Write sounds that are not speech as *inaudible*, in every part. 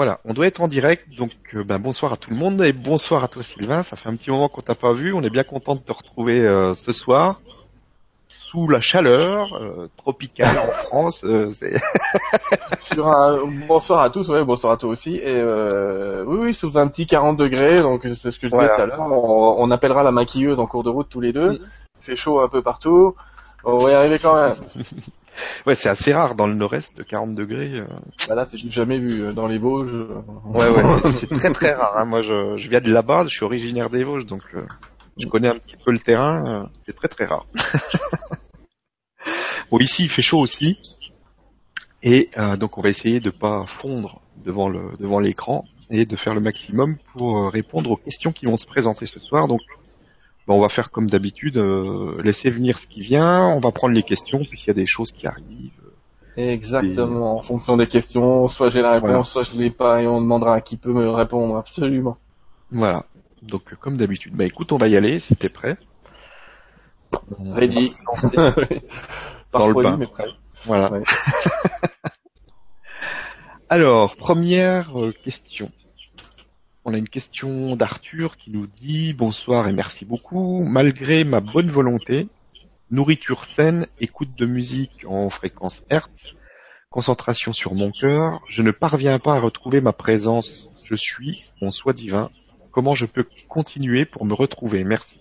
Voilà, on doit être en direct, donc euh, ben, bonsoir à tout le monde et bonsoir à toi Sylvain. Ça fait un petit moment qu'on t'a pas vu, on est bien content de te retrouver euh, ce soir sous la chaleur euh, tropicale en *laughs* France. *laughs* Sur un... Bonsoir à tous, ouais, bonsoir à toi aussi. Et oui, oui, sous un petit 40 degrés, donc c'est ce que je disais tout à l'heure. On, appellera la maquilleuse en cours de route tous les deux. Il fait chaud un peu partout. On va y arriver quand même. *laughs* Ouais, c'est assez rare dans le nord-est de 40 degrés. Euh. Bah là, c'est jamais vu euh, dans les Vosges. Ouais, ouais, *laughs* c'est très très rare. Hein. Moi, je, je viens de là-bas, je suis originaire des Vosges, donc euh, je connais un petit peu le terrain. c'est très très rare. *laughs* bon, ici, il fait chaud aussi, et donc on va essayer de pas fondre devant le devant l'écran et de faire le maximum pour répondre aux questions qui vont se présenter ce soir. Donc ben, on va faire comme d'habitude, euh, laisser venir ce qui vient, on va prendre les questions, puis il y a des choses qui arrivent. Exactement, en fonction des questions, soit j'ai la réponse, soit je l'ai pas, et on demandera à qui peut me répondre, absolument. Voilà, donc comme d'habitude. Bah écoute, on va y aller, si t'es prêt. Ready. *laughs* Dans le bain. mais prêt. Voilà. *laughs* Alors, première euh, question. On a une question d'Arthur qui nous dit bonsoir et merci beaucoup. Malgré ma bonne volonté, nourriture saine, écoute de musique en fréquence Hertz, concentration sur mon cœur, je ne parviens pas à retrouver ma présence. Je suis mon soi divin. Comment je peux continuer pour me retrouver? Merci.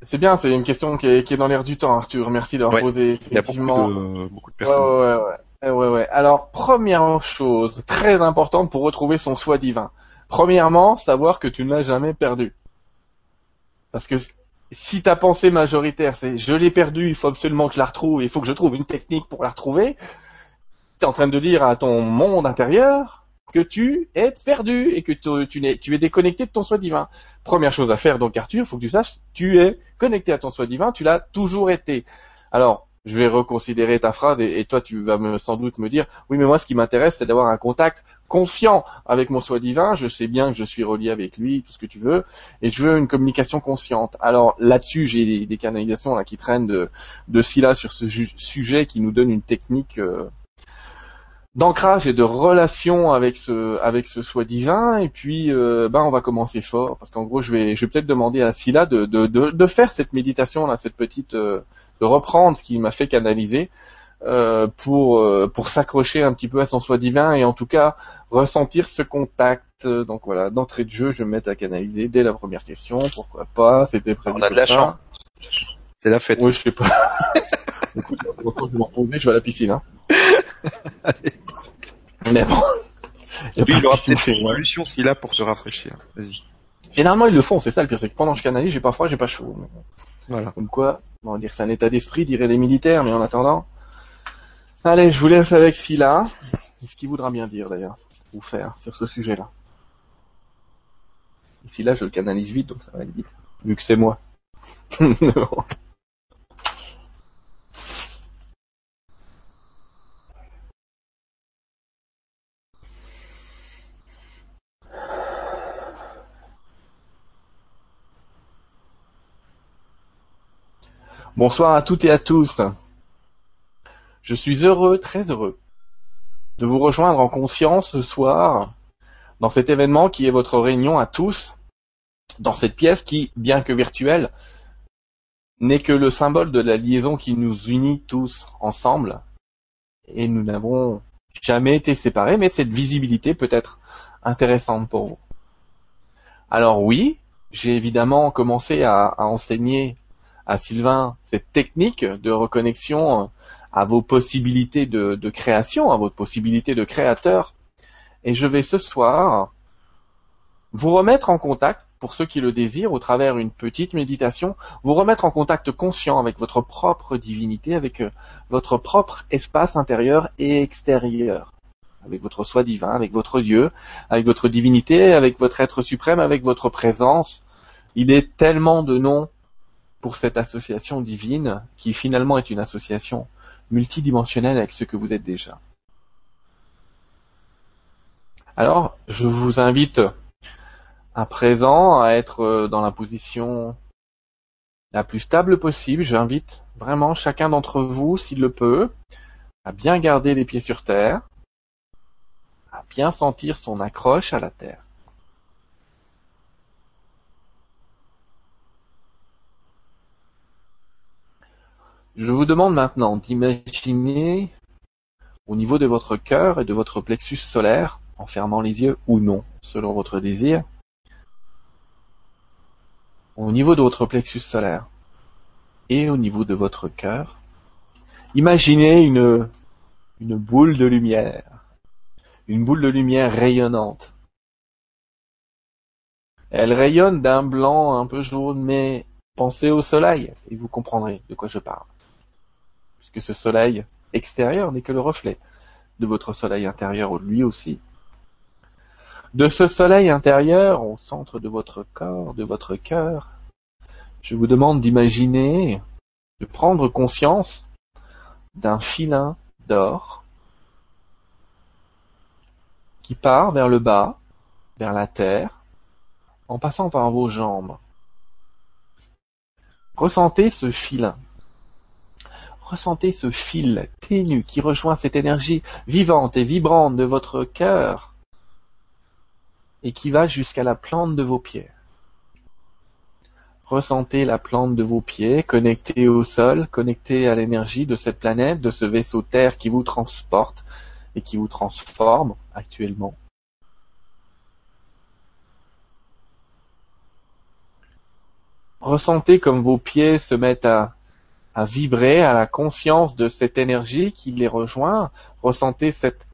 C'est bien, c'est une question qui est, dans l'air du temps, Arthur. Merci d'avoir posé. Il y a beaucoup de, beaucoup de personnes. Ouais, ouais, ouais, ouais. Alors, première chose très importante pour retrouver son soi divin. Premièrement, savoir que tu ne l'as jamais perdu. Parce que si ta pensée majoritaire c'est je l'ai perdu, il faut absolument que je la retrouve, il faut que je trouve une technique pour la retrouver, tu en train de dire à ton monde intérieur que tu es perdu et que tu, es, tu es déconnecté de ton soi divin. Première chose à faire donc Arthur, il faut que tu saches, tu es connecté à ton soi divin, tu l'as toujours été. Alors, je vais reconsidérer ta phrase et, toi tu vas me, sans doute me dire oui mais moi ce qui m'intéresse c'est d'avoir un contact conscient avec mon soi divin, je sais bien que je suis relié avec lui, tout ce que tu veux, et je veux une communication consciente. Alors là-dessus, j'ai des, canalisations là qui traînent de, de Scylla sur ce sujet qui nous donne une technique euh, d'ancrage et de relation avec ce avec ce soi divin. Et puis, euh, ben on va commencer fort parce qu'en gros, je vais je vais peut-être demander à Scylla de, de, de, faire cette méditation là, cette petite euh, de reprendre ce qui m'a fait canaliser euh, pour euh, pour s'accrocher un petit peu à son soi divin et en tout cas ressentir ce contact. Donc voilà, d'entrée de jeu, je me mets à canaliser dès la première question. Pourquoi pas? C'était prévu. On a de la chance. C'est la fête. Oui, je sais pas. *laughs* Écoute, je vais m'en je vais à la piscine. Hein. *laughs* Mais bon. Lui, il aura peut-être une solution s'il a pour se rafraîchir. Vas-y. Généralement, ils le font, c'est ça le pire, c'est que pendant que je canalise, j'ai pas froid, j'ai pas chaud. Voilà. Comme quoi, on va dire c'est un état d'esprit, diraient les militaires, mais en attendant. Allez, je vous laisse avec Scylla. Ce qu'il voudra bien dire d'ailleurs, ou faire sur ce sujet-là. Là, je le canalise vite, donc ça va être vite. Vu que c'est moi. *laughs* Bonsoir à toutes et à tous. Je suis heureux, très heureux, de vous rejoindre en conscience ce soir dans cet événement qui est votre réunion à tous, dans cette pièce qui, bien que virtuelle, n'est que le symbole de la liaison qui nous unit tous ensemble. Et nous n'avons jamais été séparés, mais cette visibilité peut être intéressante pour vous. Alors oui, j'ai évidemment commencé à, enseigner à Sylvain cette technique de reconnexion euh, à vos possibilités de, création, à votre possibilité de créateur. Et je vais ce soir vous remettre en contact, pour ceux qui le désirent, au travers une petite méditation, vous remettre en contact conscient avec votre propre divinité, avec euh, votre propre espace intérieur et extérieur, avec votre soi divin, avec votre Dieu, avec votre divinité, avec votre être suprême, avec votre présence. Il est tellement de noms pour cette association divine qui finalement est une association multidimensionnelle avec ce que vous êtes déjà. Alors, je vous invite à présent à être dans la position la plus stable possible. J'invite vraiment chacun d'entre vous, s'il le peut, à bien garder les pieds sur terre, bien sentir son accroche à la terre. Je vous demande maintenant d'imaginer au niveau de votre cœur et de votre plexus solaire, en fermant les yeux ou non, selon votre désir, au niveau de votre plexus solaire et au niveau de votre cœur, imaginez une, une boule de lumière, une boule de lumière rayonnante. Elle rayonne d'un blanc un peu jaune, mais pensez au soleil et vous comprendrez de quoi je parle. Puisque ce soleil extérieur n'est que le reflet de votre soleil intérieur lui aussi. De ce soleil intérieur au centre de votre corps, de votre cœur, je vous demande d'imaginer, de prendre conscience d'un filin d'or qui part vers le bas, vers la terre, en passant par vos jambes. Ressentez ce filin. Ressentez ce fil ténu qui rejoint cette énergie vivante et vibrante de votre cœur et qui va jusqu'à la plante de vos pieds. Ressentez la plante de vos pieds, connectée au sol, connectée à l'énergie de cette planète, de ce vaisseau Terre qui vous transporte et qui vous transforme actuellement. Ressentez comme vos pieds se mettent à à vibrer à la conscience de cette énergie qui les rejoint. Ressentez cette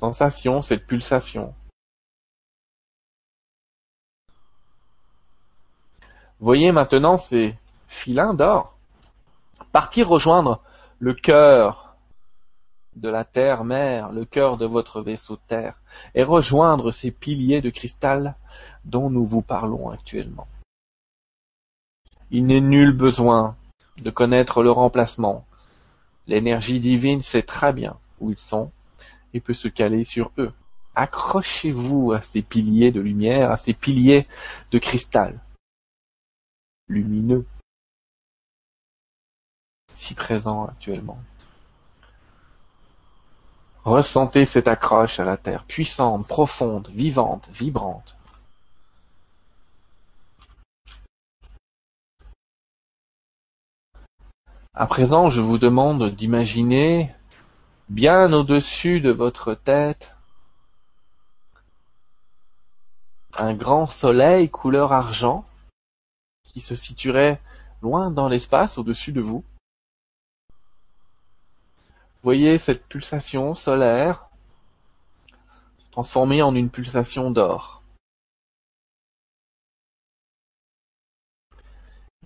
sensation, cette pulsation. Voyez maintenant ces filins d'or partir rejoindre le cœur de la terre-mère, le cœur de votre vaisseau terre, et rejoindre ces piliers de cristal dont nous vous parlons actuellement. Il n'est nul besoin de connaître le remplacement. L'énergie divine sait très bien où ils sont et peut se caler sur eux. Accrochez-vous à ces piliers de lumière, à ces piliers de cristal, lumineux, si présents actuellement. Ressentez cette accroche à la terre, puissante, profonde, vivante, vibrante. À présent, je vous demande d'imaginer, bien au-dessus de votre tête, un grand soleil couleur argent qui se situerait loin dans l'espace au-dessus de vous. Voyez cette pulsation solaire se transformer en une pulsation d'or.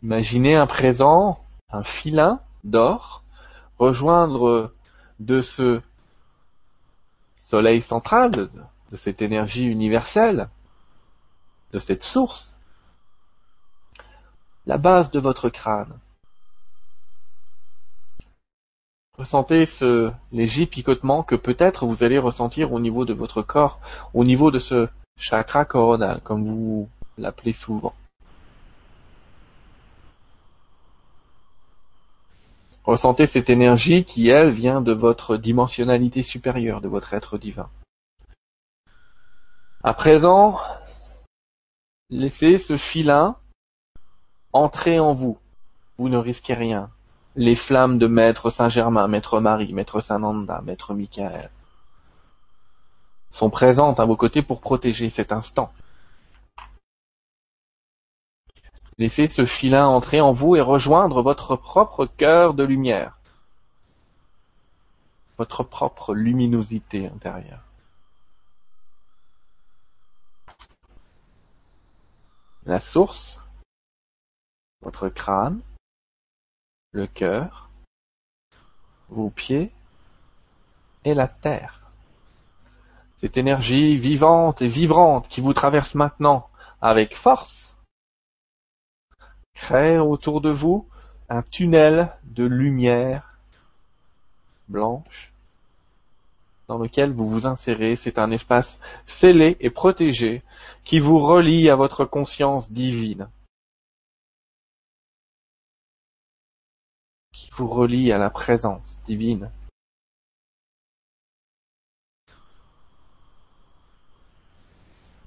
Imaginez un présent un filin d'or, rejoindre de ce soleil central, de cette énergie universelle, de cette source, la base de votre crâne. Ressentez ce léger picotement que peut-être vous allez ressentir au niveau de votre corps, au niveau de ce chakra coronal, comme vous l'appelez souvent. Ressentez cette énergie qui, elle, vient de votre dimensionnalité supérieure, de votre être divin. À présent, laissez ce filin entrer en vous. Vous ne risquez rien. Les flammes de Maître Saint-Germain, Maître Marie, Maître Saint-Nanda, Maître Michael sont présentes à vos côtés pour protéger cet instant. Laissez ce filin entrer en vous et rejoindre votre propre cœur de lumière, votre propre luminosité intérieure. La source, votre crâne, le cœur, vos pieds et la terre. Cette énergie vivante et vibrante qui vous traverse maintenant avec force Crée autour de vous un tunnel de lumière blanche dans lequel vous vous insérez. C'est un espace scellé et protégé qui vous relie à votre conscience divine. Qui vous relie à la présence divine.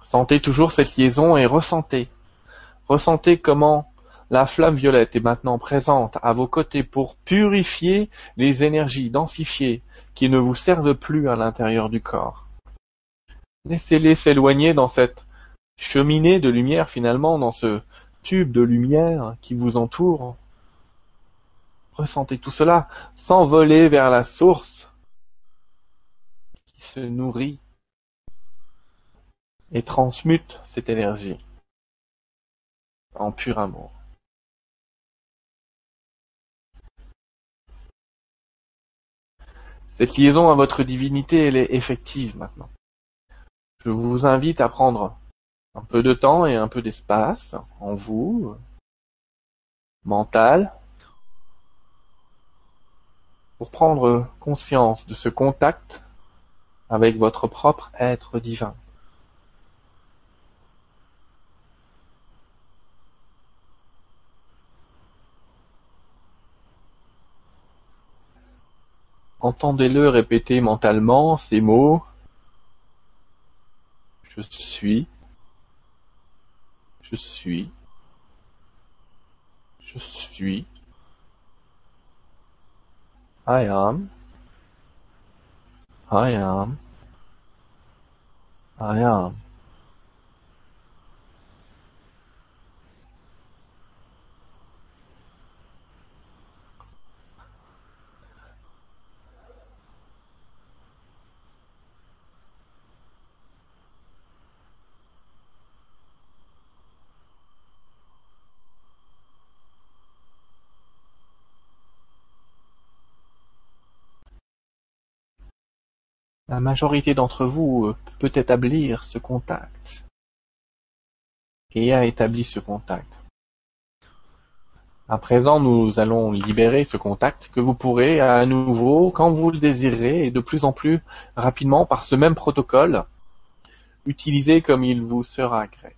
Sentez toujours cette liaison et ressentez. Ressentez comment la flamme violette est maintenant présente à vos côtés pour purifier les énergies densifiées qui ne vous servent plus à l'intérieur du corps. Laissez-les s'éloigner dans cette cheminée de lumière finalement, dans ce tube de lumière qui vous entoure. Ressentez tout cela, s'envoler vers la source qui se nourrit et transmute cette énergie en pur amour. Cette liaison à votre divinité, elle est effective maintenant. Je vous invite à prendre un peu de temps et un peu d'espace en vous, mental, pour prendre conscience de ce contact avec votre propre être divin. Entendez-le répéter mentalement ces mots. Je suis. Je suis. Je suis. I am. I am. I am. La majorité d'entre vous euh, peut établir ce contact et a établi ce contact. À présent, nous allons libérer ce contact que vous pourrez à nouveau, quand vous le désirez, et de plus en plus rapidement par ce même protocole, utiliser comme il vous sera gré.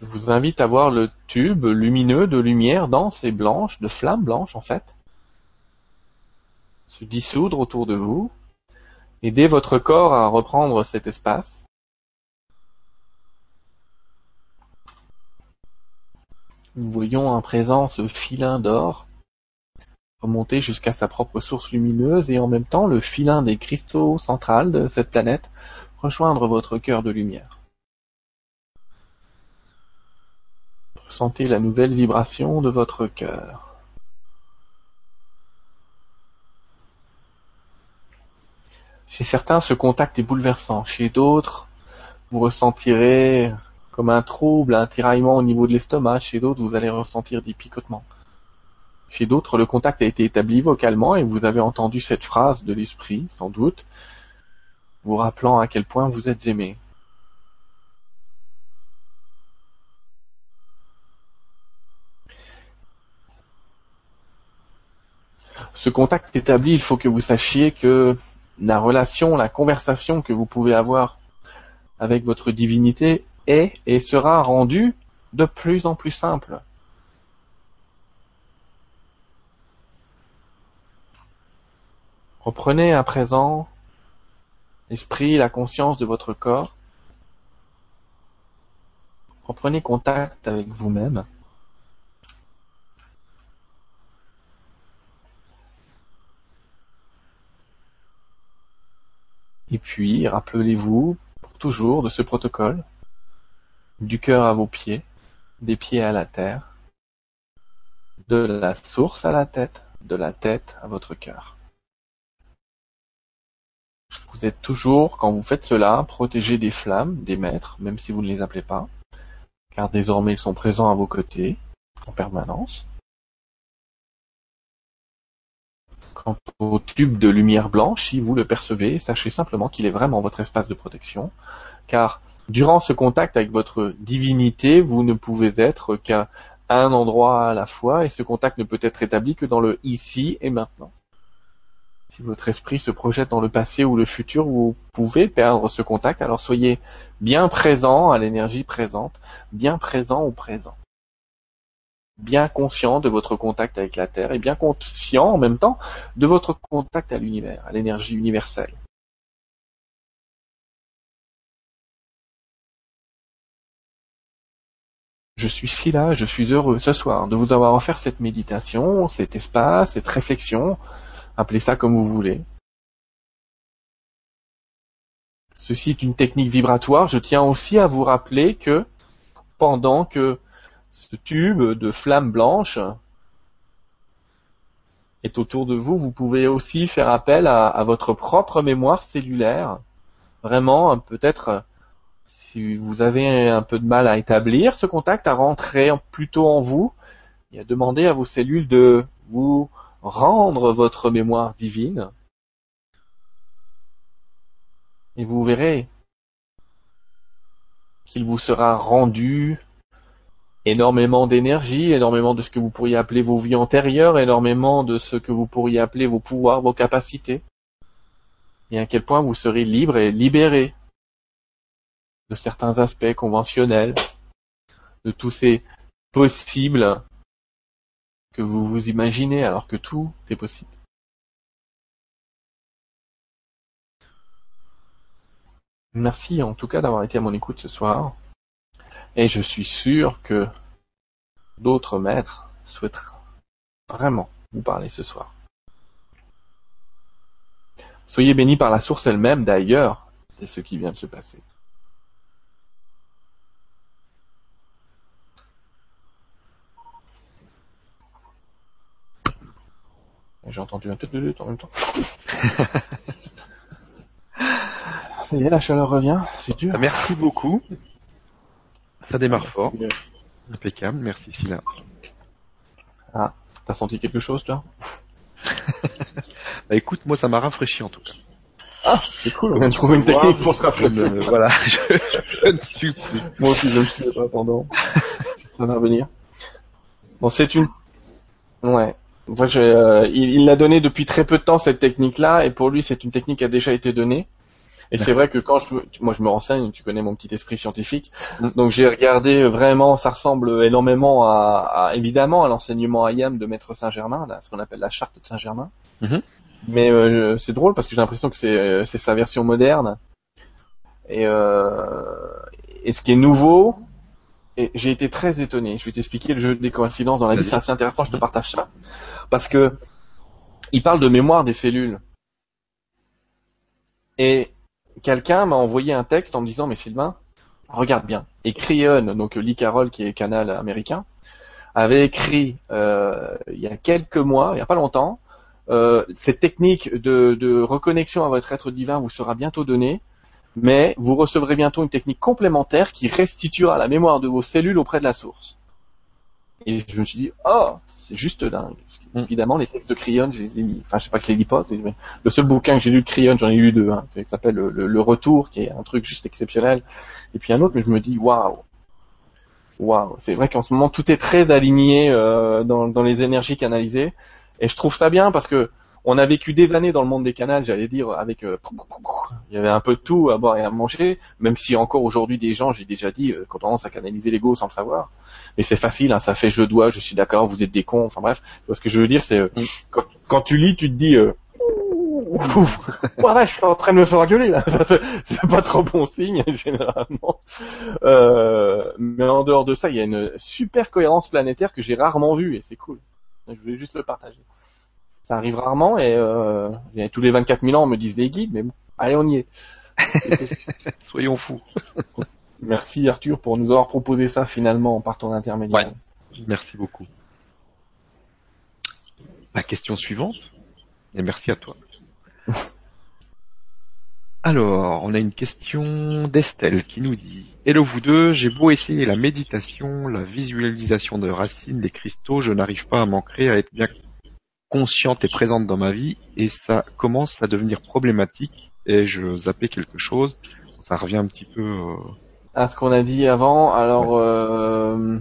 Je vous invite à voir le tube lumineux de lumière dense et blanche, de flamme blanche en fait, dissoudre autour de vous. Aidez votre corps à reprendre cet espace. Nous voyons à présent ce filin d'or remonter jusqu'à sa propre source lumineuse et en même temps le filin des cristaux centrales de cette planète rejoindre votre cœur de lumière. Ressentez la nouvelle vibration de votre cœur. Chez certains, ce contact est bouleversant. Chez d'autres, vous ressentirez comme un trouble, un tiraillement au niveau de l'estomac. Chez d'autres, vous allez ressentir des picotements. Chez d'autres, le contact a été établi vocalement et vous avez entendu cette phrase de l'esprit, sans doute, vous rappelant à quel point vous êtes aimé. Ce contact établi, il faut que vous sachiez que la relation, la conversation que vous pouvez avoir avec votre divinité est et sera rendue de plus en plus simple. Reprenez à présent l'esprit, la conscience de votre corps. Reprenez contact avec vous-même. Et puis, rappelez-vous toujours de ce protocole, du cœur à vos pieds, des pieds à la terre, de la source à la tête, de la tête à votre cœur. Vous êtes toujours, quand vous faites cela, protégé des flammes, des maîtres, même si vous ne les appelez pas, car désormais ils sont présents à vos côtés, en permanence. Quant au tube de lumière blanche, si vous le percevez, sachez simplement qu'il est vraiment votre espace de protection, car durant ce contact avec votre divinité, vous ne pouvez être qu'à un endroit à la fois, et ce contact ne peut être établi que dans le ici et maintenant. Si votre esprit se projette dans le passé ou le futur, vous pouvez perdre ce contact, alors soyez bien présent à l'énergie présente, bien présent au présent bien conscient de votre contact avec la Terre et bien conscient en même temps de votre contact à l'univers, à l'énergie universelle. Je suis si là, je suis heureux ce soir de vous avoir offert cette méditation, cet espace, cette réflexion, appelez ça comme vous voulez. Ceci est une technique vibratoire, je tiens aussi à vous rappeler que pendant que ce tube de flamme blanche est autour de vous, vous pouvez aussi faire appel à, à votre propre mémoire cellulaire. Vraiment, peut-être si vous avez un peu de mal à établir ce contact, à rentrer plutôt en vous et à demander à vos cellules de vous rendre votre mémoire divine. Et vous verrez qu'il vous sera rendu énormément d'énergie, énormément de ce que vous pourriez appeler vos vies antérieures, énormément de ce que vous pourriez appeler vos pouvoirs, vos capacités, et à quel point vous serez libre et libéré de certains aspects conventionnels, de tous ces possibles que vous vous imaginez alors que tout est possible. Merci en tout cas d'avoir été à mon écoute ce soir. Et je suis sûr que d'autres maîtres souhaitent vraiment vous parler ce soir. Soyez bénis par la source elle-même d'ailleurs, c'est ce qui vient de se passer. J'ai entendu un tout de en même temps. *laughs* Ça y est, la chaleur revient, c'est dur. Merci beaucoup. Ça démarre fort. Impeccable, merci Sina. Ah, t'as senti quelque chose toi *laughs* Bah écoute, moi ça m'a rafraîchi en tout cas. Ah, c'est cool, on vient de trouver une technique pour se rafraîchir. voilà, *laughs* je, je, ne suis plus. Moi aussi je ne suis pas pendant. *laughs* Ça va revenir. Bon, c'est une... Ouais. Moi, je, euh, il l'a donné depuis très peu de temps cette technique-là, et pour lui c'est une technique qui a déjà été donnée. Et c'est vrai que quand je, moi je me renseigne, tu connais mon petit esprit scientifique, Mm. donc j'ai regardé vraiment, ça ressemble énormément à, à- évidemment à l'enseignement IAM de Maître Saint-Germain, là, ce qu'on appelle la charte de Saint-Germain. Mhm. Mais euh, c'est drôle parce que j'ai l'impression que c'est euh, c'est sa version moderne. Et, euh, et ce qui est nouveau, et j'ai été très étonné. Je vais t'expliquer le jeu des coïncidences dans la vie, c'est assez intéressant. Je te partage ça parce que il parle de mémoire des cellules. Et quelqu'un m'a envoyé un texte en me disant, mais Sylvain, regarde bien. Et donc Lee Carroll, qui est canal américain, avait écrit euh, il y a quelques mois, il n'y a pas longtemps, euh, cette technique de reconnexion à votre être divin vous sera bientôt donnée, mais vous recevrez bientôt une technique complémentaire qui restituera la mémoire de vos cellules auprès de la source. Et je me suis dit, oh, c'est juste dingue. Mm. Évidemment, les textes de Crion, je les ai mis, enfin, je sais pas que je les lis pas, mais le seul bouquin que j'ai lu de Crion, j'en ai lu deux, hein, ça s'appelle le, le- Le Retour, qui est un truc juste exceptionnel. Et puis un autre, mais je me dis, waouh, waouh. C'est vrai qu'en ce moment, tout est très aligné euh, dans, dans les énergies canalisées. Et je trouve ça bien parce que on a vécu des années dans le monde des canals, j'allais dire, avec euh, il y avait un peu de tout à boire et à manger, même si encore aujourd'hui des gens, j'ai déjà dit, euh, ont tendance à canaliser l'ego sans le savoir. Mais c'est facile, hein, ça fait je dois, je suis d'accord, vous êtes des cons, enfin bref. Ce que je veux dire, c'est euh, quand, quand tu lis, tu te dis euh, voilà, *laughs* je suis en train de me faire engueuler là. C'est pas trop bon signe *laughs* généralement. Euh, mais en dehors de ça, il y a une super cohérence planétaire que j'ai rarement vue et c'est cool. Je voulais juste le partager. Ça arrive rarement et euh, et tous les 24 000 ans on me disent des guides, mais bon, allez on y est. *laughs* Soyons fous. *laughs* Merci Arthur pour nous avoir proposé ça finalement par ton intermédiaire. Ouais. Merci beaucoup. La question suivante, et merci à toi. *laughs* Alors, on a une question d'Estelle qui nous dit Hello vous deux, j'ai beau essayer la méditation, la visualisation de racines, des cristaux, je n'arrive pas à m'ancrer, à être bien consciente et présente dans ma vie, et ça commence à devenir problématique, et je zappais quelque chose, ça revient un petit peu... euh, à ce qu'on a dit avant. Alors, euh,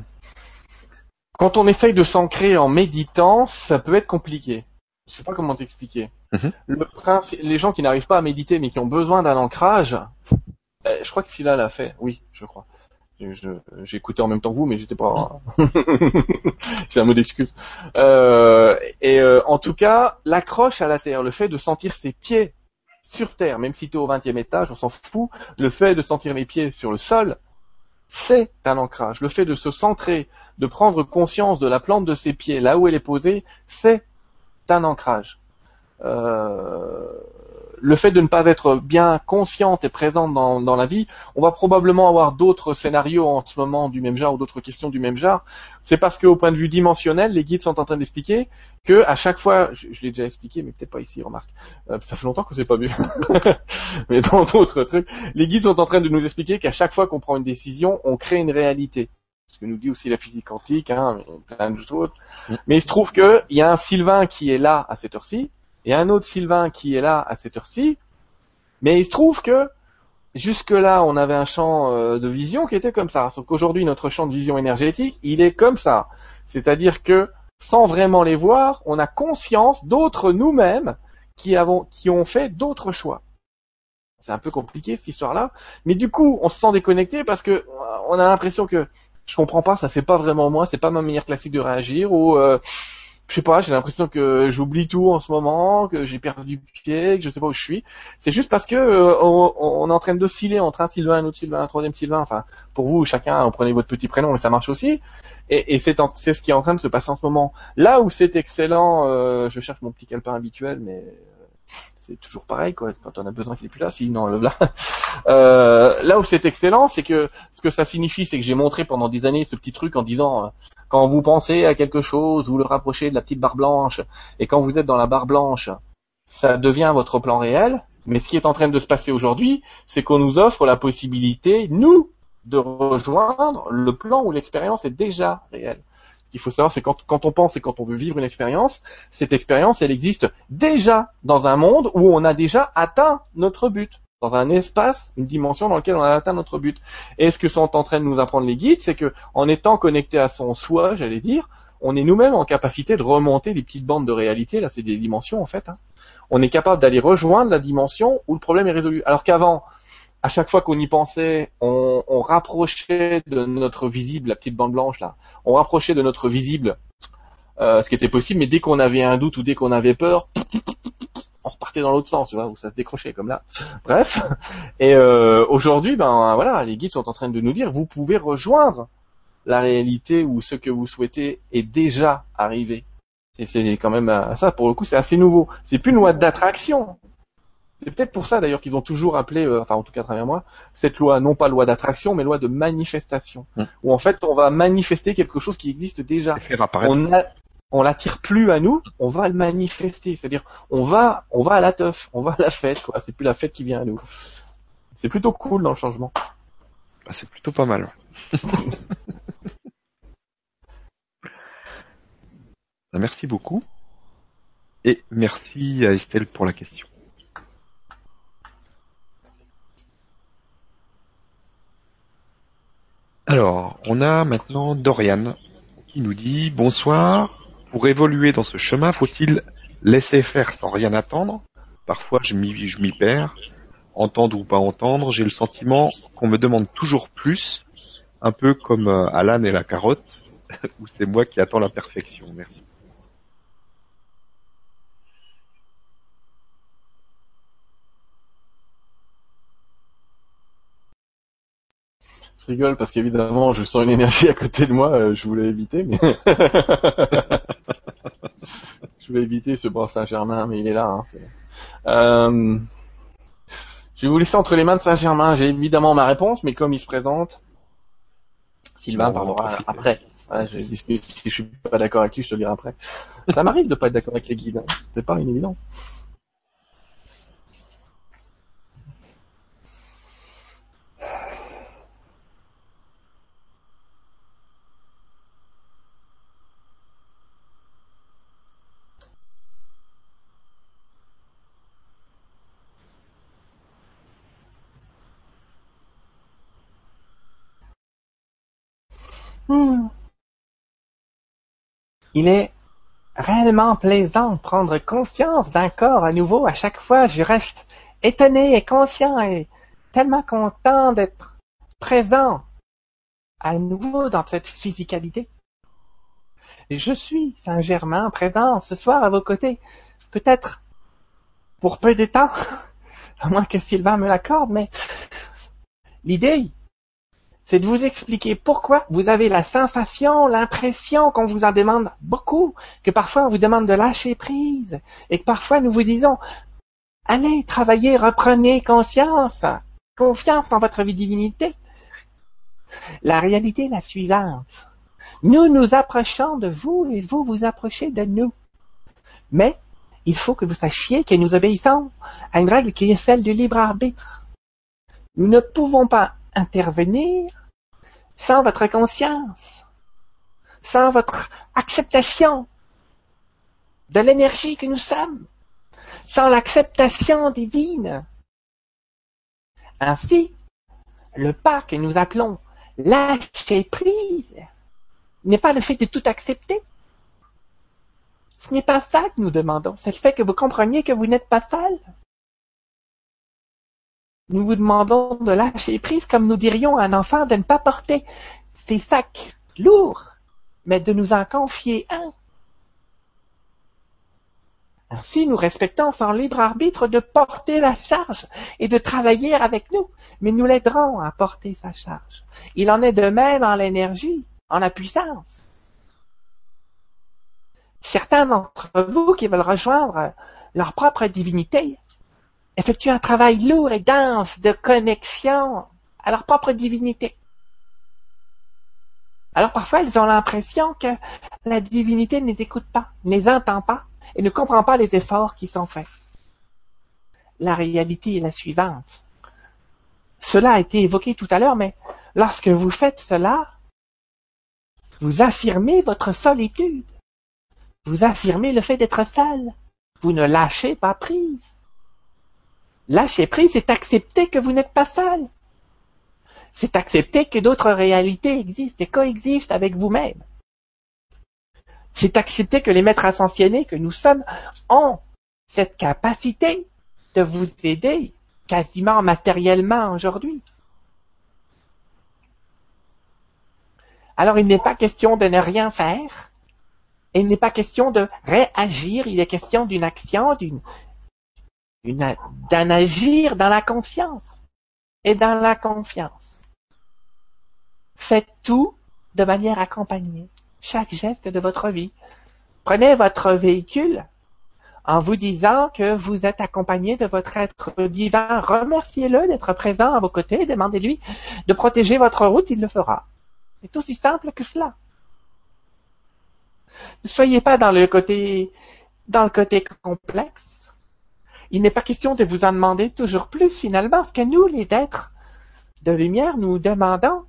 quand on essaye de s'ancrer en méditant, ça peut être compliqué. Je sais pas comment t'expliquer. Mhm. Le principe, les gens qui n'arrivent pas à méditer mais qui ont besoin d'un ancrage, euh, je crois que Silla l'a fait. Oui, je crois. Écouté en même temps vous, mais j'étais pas. *laughs* J'ai un mot d'excuse. Euh, et euh, en tout cas, l'accroche à la terre, le fait de sentir ses pieds sur terre, même si tu es au 20e étage, on s'en fout. Le fait de sentir les pieds sur le sol, c'est un ancrage. Le fait de se centrer, de prendre conscience de la plante de ses pieds, là où elle est posée, c'est un ancrage. Euh, le fait de ne pas être bien consciente et présente dans, dans la vie, on va probablement avoir d'autres scénarios en ce moment du même genre ou d'autres questions du même genre. C'est parce qu'au point de vue dimensionnel, les guides sont en train d'expliquer que à chaque fois, je, l'ai déjà expliqué, mais peut-être pas ici, remarque. Euh, ça fait longtemps que c'est pas vu. *laughs* mais dans d'autres trucs, les guides sont en train de nous expliquer qu'à chaque fois qu'on prend une décision, on crée une réalité ce que nous dit aussi la physique quantique, hein, plein de choses. Mm. Mais il se trouve qu'il y a un Sylvain qui est là à cette heure-ci, et un autre Sylvain qui est là à cette heure-ci. Mais il se trouve que jusque-là, on avait un champ euh, de vision qui était comme ça. Sauf qu'aujourd'hui, notre champ de vision énergétique, il est comme ça. C'est-à-dire que sans vraiment les voir, on a conscience d'autres nous-mêmes qui, qui ont fait d'autres choix. C'est un peu compliqué cette histoire-là, mais du coup, on se sent déconnecté parce que on a l'impression que je comprends pas, ça c'est pas vraiment moi, c'est pas ma manière classique de réagir ou euh, je sais pas, j'ai l'impression que j'oublie tout en ce moment, que j'ai perdu pied, que je sais pas où je suis. C'est juste parce que euh, on, est en train d'osciller entre un Sylvain, un autre Sylvain, un troisième Sylvain. Enfin, pour vous, chacun, prenez votre petit prénom et ça marche aussi. Et, et c'est ce qui est en train de se passer en ce moment. Là où c'est excellent, euh, je cherche mon petit calepin habituel, mais c'est toujours pareil quoi. Quand on a besoin qu'il est plus là sinon là *laughs* euh, là où c'est excellent c'est que ce que ça signifie c'est que j'ai montré pendant des années ce petit truc en disant euh, quand vous pensez à quelque chose vous le rapprochez de la petite barre blanche. Et quand vous êtes dans la barre blanche ça devient votre plan réel. Mais ce qui est en train de se passer aujourd'hui c'est qu'on nous offre la possibilité nous de rejoindre le plan où l'expérience est déjà réelle qu'il faut savoir, c'est quand, quand on pense et quand on veut vivre une expérience, cette expérience, elle existe déjà dans un monde où on a déjà atteint notre but, dans un espace, une dimension dans lequel on a atteint notre but. Et ce que sont en train de nous apprendre les guides, c'est que en étant connecté à son soi, j'allais dire, on est nous-mêmes en capacité de remonter les petites bandes de réalité. Là, c'est des dimensions en fait. Hein. On est capable d'aller rejoindre la dimension où le problème est résolu. Alors qu'avant, à chaque fois qu'on y pensait, on, on, rapprochait de notre visible, la petite bande blanche là, on rapprochait de notre visible euh, ce qui était possible, mais dès qu'on avait un doute ou dès qu'on avait peur, on repartait dans l'autre sens, tu vois, où ça se décrochait comme là. Bref. Et euh, aujourd'hui, ben voilà, les guides sont en train de nous dire, vous pouvez rejoindre la réalité où ce que vous souhaitez est déjà arrivé. C'est quand même euh, ça, pour le coup, c'est assez nouveau. C'est plus une loi d'attraction. C'est peut-être pour ça d'ailleurs qu'ils ont toujours appelé, euh, enfin en tout cas à travers moi, cette loi non pas loi d'attraction, mais loi de manifestation, mmh. où en fait on va manifester quelque chose qui existe déjà. On, on l'attire plus à nous, on va le manifester, c'est-à-dire on va, on va à la teuf, on va à la fête, quoi. C'est plus la fête qui vient à nous. C'est plutôt cool dans le changement. Ah, c'est plutôt pas mal. *laughs* merci beaucoup. Et merci à Estelle pour la question. Alors, on a maintenant Dorian qui nous dit bonsoir. Pour évoluer dans ce chemin, faut-il laisser faire sans rien attendre? Parfois, je m'y, perds. Entendre ou pas entendre, j'ai le sentiment qu'on me demande toujours plus, un peu comme euh, Alan et la carotte, *laughs* ou c'est moi qui attends la perfection. Merci. Rigole parce qu'évidemment, je sens une énergie à côté de moi, euh, je voulais éviter, mais... *laughs* je voulais éviter ce bras Saint-Germain, mais il est là. Hein, euh... Je vais vous laisser entre les mains de Saint-Germain. J'ai évidemment ma réponse, mais comme il se présente, Sylvain parlera après. je si je suis pas d'accord avec lui, je te le dirai après. Ça m'arrive de pas être d'accord avec les guides. Hein. C'est pas inévident. Il est réellement plaisant de prendre conscience d'un corps à nouveau à chaque fois. Je reste étonné et conscient et tellement content d'être présent à nouveau dans cette physicalité. Je suis Saint-Germain présent ce soir à vos côtés. Peut-être pour peu de temps, *laughs* à moins que Sylvain me l'accorde, mais l'idée, c'est de vous expliquer pourquoi vous avez la sensation, l'impression qu'on vous en demande beaucoup, que parfois on vous demande de lâcher prise, et que parfois nous vous disons, allez, travaillez, reprenez conscience, confiance en votre divinité. La réalité est la suivante. Nous nous approchons de vous et vous vous approchez de nous. Mais il faut que vous sachiez que nous obéissons à une règle qui est celle du libre arbitre. Nous ne pouvons pas intervenir sans votre conscience, sans votre acceptation de l'énergie que nous sommes, sans l'acceptation divine. Ainsi, le pas que nous appelons lâcher prise n'est pas le fait de tout accepter. Ce n'est pas ça que nous demandons, c'est le fait que vous compreniez que vous n'êtes pas seul. Nous vous demandons de lâcher prise comme nous dirions à un enfant de ne pas porter ses sacs lourds, mais de nous en confier un. Ainsi, nous respectons son libre arbitre de porter la charge et de travailler avec nous, mais nous l'aiderons à porter sa charge. Il en est de même en l'énergie, en la puissance. Certains d'entre vous qui veulent rejoindre leur propre divinité effectuent un travail lourd et dense de connexion à leur propre divinité. Alors parfois, ils ont l'impression que la divinité ne les écoute pas, ne les entend pas et ne comprend pas les efforts qui sont faits. La réalité est la suivante. Cela a été évoqué tout à l'heure, mais lorsque vous faites cela, vous affirmez votre solitude. Vous affirmez le fait d'être seul. Vous ne lâchez pas prise. Lâcher prise, c'est accepter que vous n'êtes pas seul. C'est accepter que d'autres réalités existent et coexistent avec vous-même. C'est accepter que les maîtres ascensionnés que nous sommes ont cette capacité de vous aider quasiment matériellement aujourd'hui. Alors il n'est pas question de ne rien faire, il n'est pas question de réagir, il est question d'une action, d'une d'un agir dans la confiance et dans la confiance. Faites tout de manière accompagnée, chaque geste de votre vie. Prenez votre véhicule en vous disant que vous êtes accompagné de votre être divin. Remerciez-le d'être présent à vos côtés, demandez-lui de protéger votre route, il le fera. C'est aussi simple que cela. Ne soyez pas dans le côté, dans le côté complexe il n'est pas question de vous en demander toujours plus finalement. Ce que nous, les êtres de lumière, nous demandons,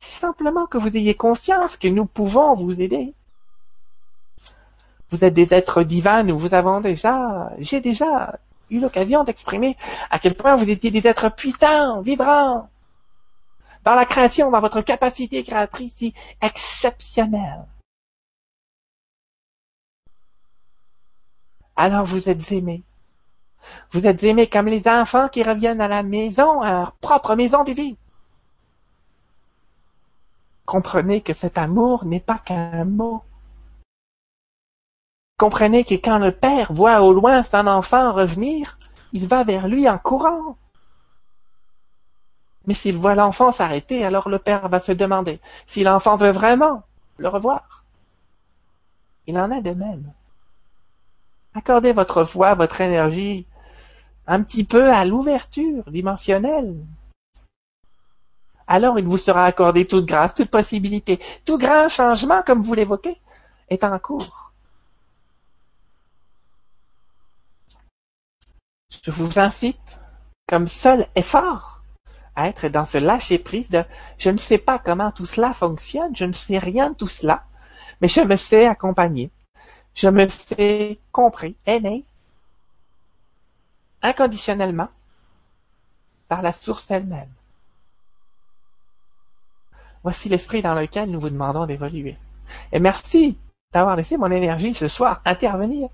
c'est simplement que vous ayez conscience que nous pouvons vous aider. Vous êtes des êtres divins, nous vous avons déjà, j'ai déjà eu l'occasion d'exprimer à quel point vous étiez des êtres puissants, vibrants, dans la création, dans votre capacité créatrice si exceptionnelle. Alors vous êtes aimés. Vous êtes aimés comme les enfants qui reviennent à la maison, à leur propre maison de vie. Comprenez que cet amour n'est pas qu'un mot. Comprenez que quand le père voit au loin son enfant revenir, il va vers lui en courant. Mais s'il voit l'enfant s'arrêter, alors le père va se demander si l'enfant veut vraiment le revoir. Il en est de même. Accordez votre foi, votre énergie un petit peu à l'ouverture dimensionnelle. Alors il vous sera accordé toute grâce, toute possibilité, tout grand changement, comme vous l'évoquez, est en cours. Je vous incite, comme seul effort, à être dans ce lâcher-prise de je ne sais pas comment tout cela fonctionne, je ne sais rien de tout cela, mais je me sais accompagner, je me sais compris, aimé, inconditionnellement par la source elle-même. Voici l'esprit dans lequel nous vous demandons d'évoluer. Et merci d'avoir laissé mon énergie ce soir intervenir,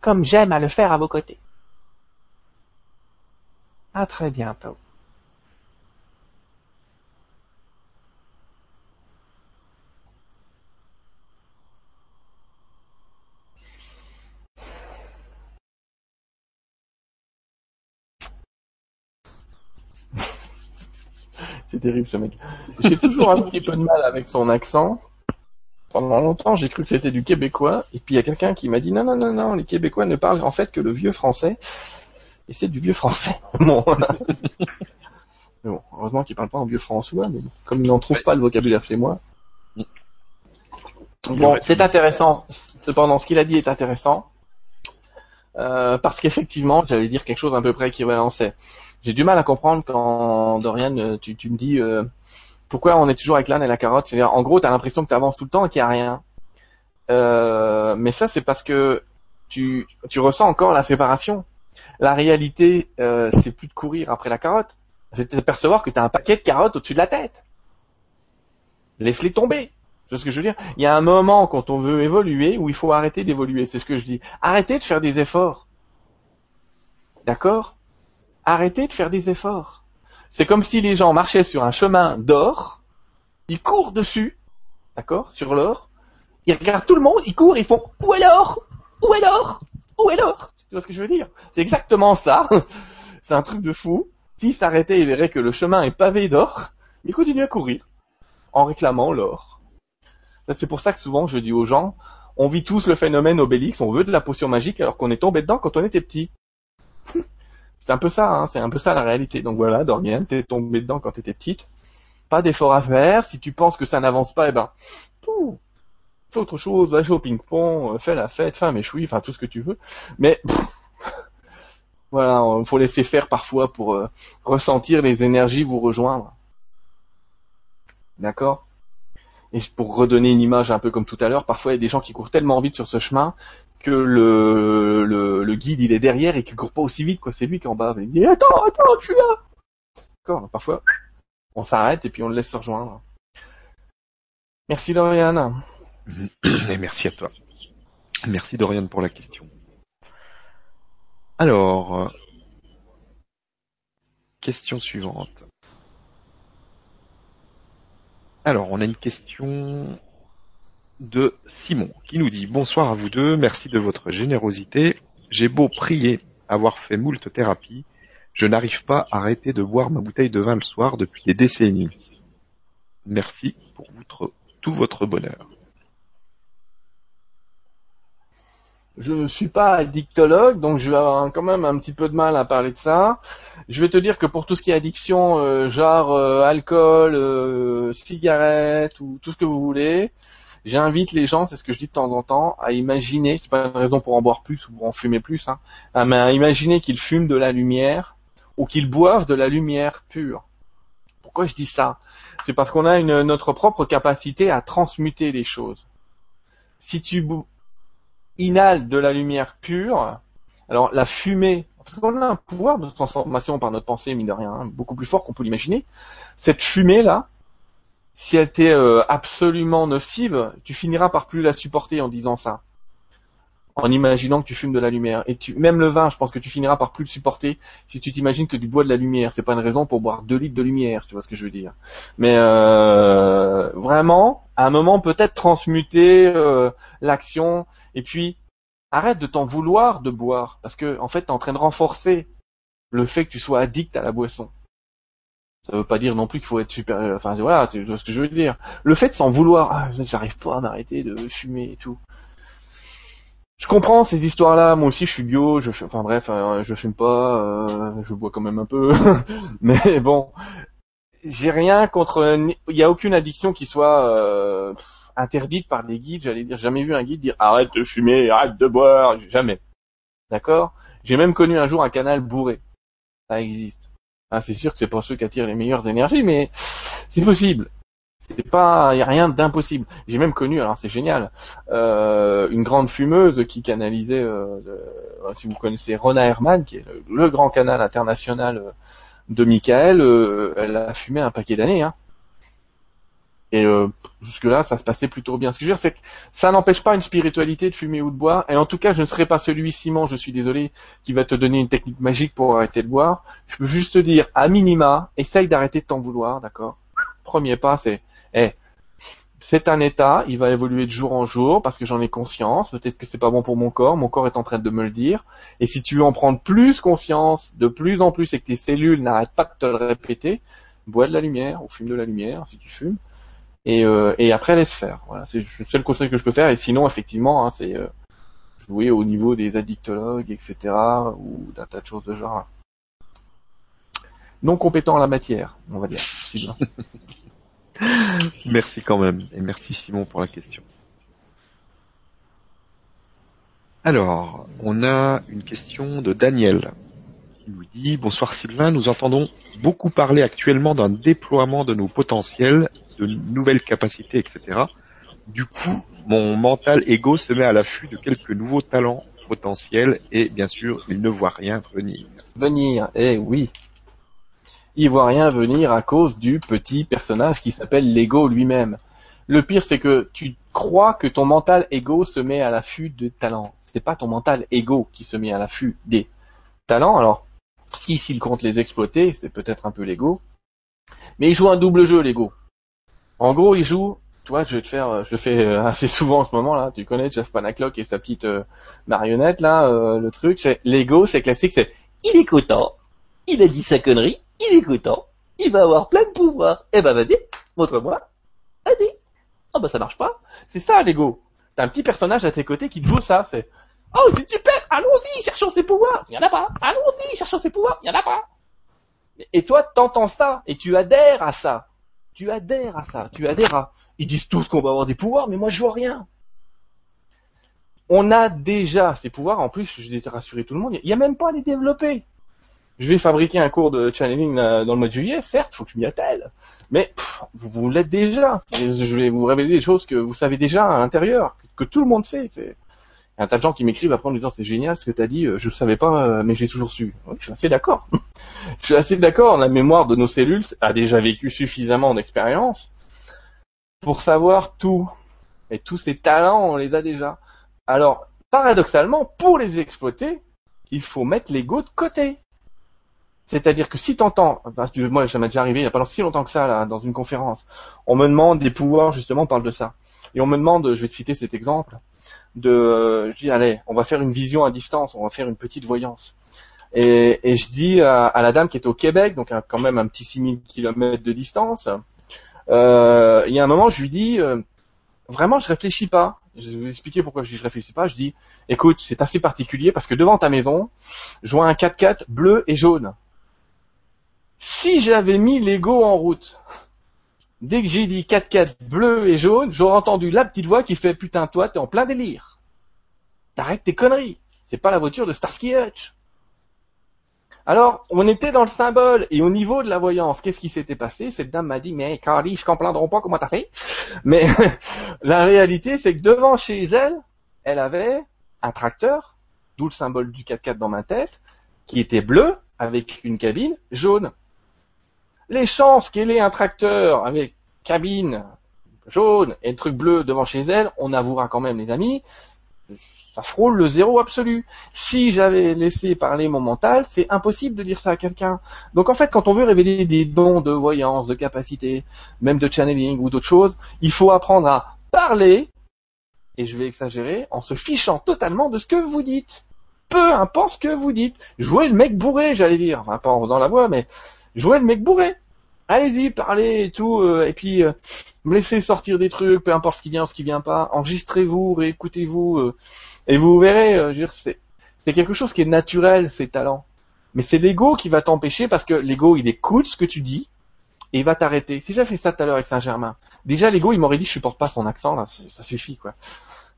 comme j'aime à le faire à vos côtés. À très bientôt. Terrible ce mec. J'ai toujours un petit peu de mal avec son accent. Pendant longtemps, j'ai cru que c'était du québécois. Et puis il y a quelqu'un qui m'a dit non, non, non, non, les Québécois ne parlent en fait que le vieux français. Et c'est du vieux français. *laughs* Bon. mais bon, heureusement qu'il parle pas en vieux François, mais comme il n'en trouve pas le vocabulaire chez moi. Bon, c'est intéressant. Cependant, ce qu'il a dit est intéressant. Euh, parce qu'effectivement, j'allais dire quelque chose à peu près équivalent. J'ai du mal à comprendre quand Dorian, euh, tu, tu me dis euh, pourquoi on est toujours avec l'âne et la carotte. C'est-à-dire, en gros, t'as l'impression que tu avances tout le temps et qu'il n'y a rien. Euh, mais ça, c'est parce que tu, tu ressens encore la séparation. La réalité, euh, c'est plus de courir après la carotte. C'est de percevoir que tu as un paquet de carottes au-dessus de la tête. Laisse-les tomber. C'est ce que je veux dire? Il y a un moment quand on veut évoluer où il faut arrêter d'évoluer. C'est ce que je dis. Arrêtez de faire des efforts. D'accord? Arrêtez de faire des efforts. C'est comme si les gens marchaient sur un chemin d'or, ils courent dessus, d'accord, sur l'or, ils regardent tout le monde, ils courent, ils font où est l'or? Où est l'or? Où est l'or? Tu vois ce que je veux dire? C'est exactement ça. *laughs* C'est un truc de fou. S'ils s'arrêtaient et verraient que le chemin est pavé d'or, ils continuent à courir en réclamant l'or. C'est pour ça que souvent je dis aux gens, on vit tous le phénomène Obélix, on veut de la potion magique alors qu'on est tombé dedans quand on était petit. *laughs* c'est un peu ça, hein, c'est un peu ça la réalité. Donc voilà, Dorian, t'es tombé dedans quand t'étais petite. Pas d'effort à faire. Si tu penses que ça n'avance pas, eh ben, pou, fais autre chose, va jouer au ping-pong, euh, fais la fête, fais un méchoui, enfin tout ce que tu veux. Mais pff, *laughs* voilà, il faut laisser faire parfois pour euh, ressentir les énergies vous rejoindre. D'accord? Et pour redonner une image un peu comme tout à l'heure, parfois il y a des gens qui courent tellement vite sur ce chemin que le, le, guide il est derrière et qui court pas aussi vite quoi. C'est lui qui est en bas. Il dit attends, attends, je suis là. D'accord. donc Parfois on s'arrête et puis on le laisse se rejoindre. Merci Dorian. *clears throat* Et merci à toi. Merci Dorian pour la question. Alors, euh, question suivante. Alors, on a une question de Simon qui nous dit bonsoir à vous deux, merci de votre générosité. J'ai beau prier, avoir fait moult thérapies, je n'arrive pas à arrêter de boire ma bouteille de vin le soir depuis des décennies. Merci pour tout votre bonheur. Je ne suis pas addictologue, donc je vais quand même un petit peu de mal à parler de ça. Je vais te dire que pour tout ce qui est addiction, euh, genre euh, alcool, euh, cigarette ou tout ce que vous voulez, j'invite les gens, c'est ce que je dis de temps en temps, à imaginer, c'est pas une raison pour en boire plus ou pour en fumer plus, hein, à imaginer qu'ils fument de la lumière ou qu'ils boivent de la lumière pure. Pourquoi je dis ça? C'est parce qu'on a une, notre propre capacité à transmuter les choses. Si tu inhales de la lumière pure, alors la fumée, parce qu'on a un pouvoir de transformation par notre pensée, mine de rien, hein, beaucoup plus fort qu'on peut l'imaginer. Cette fumée-là, si elle t'est euh, absolument nocive, tu finiras par plus la supporter en disant ça. En imaginant que tu fumes de la lumière. Et même le vin, je pense que tu finiras par plus le supporter si tu t'imagines que tu bois de la lumière. C'est pas une raison pour boire 2 litres de lumière, tu vois ce que je veux dire. Mais euh, vraiment, à un moment, peut-être transmuter euh, l'action. Et puis, arrête de t'en vouloir de boire. Parce que, en fait, t'es en train de renforcer le fait que tu sois addict à la boisson. Ça veut pas dire non plus qu'il faut être super. Enfin voilà, c'est ce que je veux dire. Le fait de s'en vouloir, ah, j'arrive pas à m'arrêter de fumer et tout. Je comprends ces histoires-là. Moi aussi, je suis bio. Je, enfin bref, euh, je fume pas. euh, je bois quand même un peu. *laughs* Mais bon, j'ai rien contre. Il y a aucune addiction qui soit euh, interdite par des guides. J'allais dire, jamais vu un guide dire arrête de fumer, arrête de boire. Jamais. D'accord? J'ai même connu un jour un canal bourré. Ça existe. Ah, c'est sûr que c'est pas ceux qui attirent les meilleures énergies, mais c'est possible. C'est pas, y a rien d'impossible. J'ai même connu, alors c'est génial, euh, une grande fumeuse qui canalisait, euh, le- si vous connaissez Rona Herman, qui est le, grand canal international euh, de Michael, euh, elle a fumé un paquet d'années. Hein. Et euh, jusque-là, ça se passait plutôt bien. Ce que je veux dire, c'est que ça n'empêche pas une spiritualité de fumer ou de boire. Et en tout cas, je ne serai pas celui, Simon, je suis désolé, qui va te donner une technique magique pour arrêter de boire. Je peux juste te dire, à minima, essaye d'arrêter de t'en vouloir, d'accord? Premier pas, c'est, eh, c'est un état, il va évoluer de jour en jour parce que j'en ai conscience. Peut-être que c'est pas bon pour mon corps, mon corps est en train de me le dire. Et si tu veux en prendre plus conscience, de plus en plus, et que tes cellules n'arrêtent pas de te le répéter, bois de la lumière ou fume de la lumière si tu fumes, et, euh, et après laisse faire. Voilà, c'est le seul conseil que je peux faire. Et sinon, effectivement, hein, c'est euh, jouer au niveau des addictologues, etc., ou d'un tas de choses de genre. Non compétent en la matière, on va dire. *laughs* Merci quand même, et merci Simon pour la question. Alors, on a une question de Daniel qui nous dit Bonsoir Sylvain, nous entendons beaucoup parler actuellement d'un déploiement de nos potentiels, de nouvelles capacités, etc. Du coup, mon mental égo se met à l'affût de quelques nouveaux talents potentiels et bien sûr, il ne voit rien venir. Venir, eh oui. Il voit rien venir à cause du petit personnage qui s'appelle l'ego lui-même. Le pire, c'est que tu crois que ton mental égo se met à l'affût de talents. C'est pas ton mental égo qui se met à l'affût des talents. Alors, si s'il compte les exploiter, c'est peut-être un peu l'ego. Mais il joue un double jeu, l'ego. En gros, il joue, toi, je vais te faire, je le fais euh, *laughs* assez souvent en ce moment là. Tu connais Jeff Panaclock et sa petite euh, marionnette là. euh, le truc, c'est l'ego, c'est classique, c'est Il est content, il a dit sa connerie, il est content, il va avoir plein de pouvoir. Eh ben vas-y, montre-moi. Vas-y. ah bah ça marche pas. C'est ça l'ego. T'as un petit personnage à tes côtés qui te joue ça. C'est oh c'est super, allons-y, cherchons ses pouvoirs. Il y en a pas. Allons-y, cherchons ses pouvoirs. Il y en a pas. Et toi, t'entends ça et tu adhères à ça. Tu adhères à ça. Tu adhères à. Ils disent tous qu'on va avoir des pouvoirs, mais moi je vois rien. On a déjà ces pouvoirs. En plus, je vais rassurer tout le monde. Il y a même pas à les développer. Je vais fabriquer un cours de channeling euh, dans le mois de juillet, certes, faut que je m'y attelle. Mais pff, vous, l'êtes déjà. Je vais vous révéler des choses que vous savez déjà à l'intérieur, que, tout le monde sait. Il y a un tas de gens qui m'écrivent après en me disant c'est génial ce que tu as dit, euh, je ne savais pas, euh, mais j'ai toujours su. Je suis assez d'accord. *laughs* je suis assez d'accord. La mémoire de nos cellules a déjà vécu suffisamment d'expérience pour savoir tout. Et tous ces talents, on les a déjà. Alors, paradoxalement, pour les exploiter, il faut mettre l'ego de côté. C'est-à-dire que si t'entends, parce que moi ça m'est déjà arrivé il n'y a pas si longtemps que ça là, dans une conférence, on me demande des pouvoirs justement, on parle de ça, et on me demande, je vais te citer cet exemple, de, euh, je dis allez, on va faire une vision à distance, on va faire une petite voyance, et, et je dis à, à la dame qui est au Québec, donc quand même un petit 6000 km de distance, euh, il y a un moment je lui dis, euh, vraiment je réfléchis pas, je vais vous expliquer pourquoi je dis je réfléchis pas, je dis, écoute c'est assez particulier parce que devant ta maison, je vois un 4x4 bleu et jaune. Si j'avais mis l'ego en route, dès que j'ai dit 4x4 bleu et jaune, j'aurais entendu la petite voix qui fait putain toi t'es en plein délire. T'arrêtes tes conneries. C'est pas la voiture de Starsky Hutch. Alors, on était dans le symbole et au niveau de la voyance, qu'est-ce qui s'était passé? Cette dame m'a dit, mais Carly, je comprendrai pas comment t'as fait. Mais *laughs* la réalité, c'est que devant chez elle, elle avait un tracteur, d'où le symbole du 4x4 dans ma tête, qui était bleu avec une cabine jaune. Les chances qu'elle ait un tracteur avec cabine jaune et truc bleu devant chez elle, on avouera quand même les amis, ça frôle le zéro absolu. Si j'avais laissé parler mon mental, c'est impossible de dire ça à quelqu'un. Donc en fait, quand on veut révéler des dons de voyance, de capacité, même de channeling ou d'autres choses, il faut apprendre à parler, et je vais exagérer, en se fichant totalement de ce que vous dites. Peu importe ce que vous dites. Jouez le mec bourré, j'allais dire. Enfin, pas en faisant la voix, mais jouez le mec bourré. Allez-y, parlez et tout, euh, et puis euh, laissez sortir des trucs, peu importe ce qui vient, ce qui vient pas. Enregistrez-vous, réécoutez-vous, euh, et vous verrez. euh, c'est quelque chose qui est naturel, ces talents. Mais c'est l'ego qui va t'empêcher parce que l'ego, il écoute ce que tu dis et il va t'arrêter. Si j'avais fait ça tout à l'heure avec Saint-Germain, déjà l'ego, il m'aurait dit, je supporte pas son accent là, ça suffit quoi.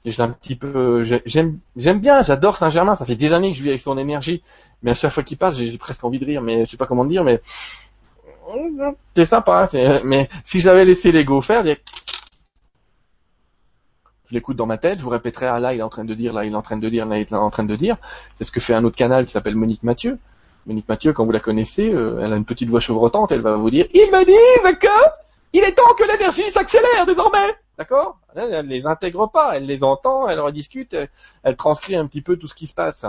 J'ai un petit peu, j'ai- j'aime, j'aime bien, j'adore Saint-Germain. Ça fait des années que je vis avec son énergie, mais à chaque fois qu'il parle, j'ai presque envie de rire, mais je sais pas comment dire, mais c'est sympa. mais si j'avais laissé l'ego faire, je l'écoute dans ma tête, je vous répéterai, ah là il est en train de dire, là il est en train de dire, là il est en train de dire. C'est ce que fait un autre canal qui s'appelle Monique Mathieu. Monique Mathieu, quand vous la connaissez, euh, elle a une petite voix chevrotante, elle va vous dire, ils me disent que il est temps que l'énergie s'accélère désormais. D'accord? Elle elle les intègre pas, elle les entend, elle en discute, elle, transcrit un petit peu tout ce qui se passe.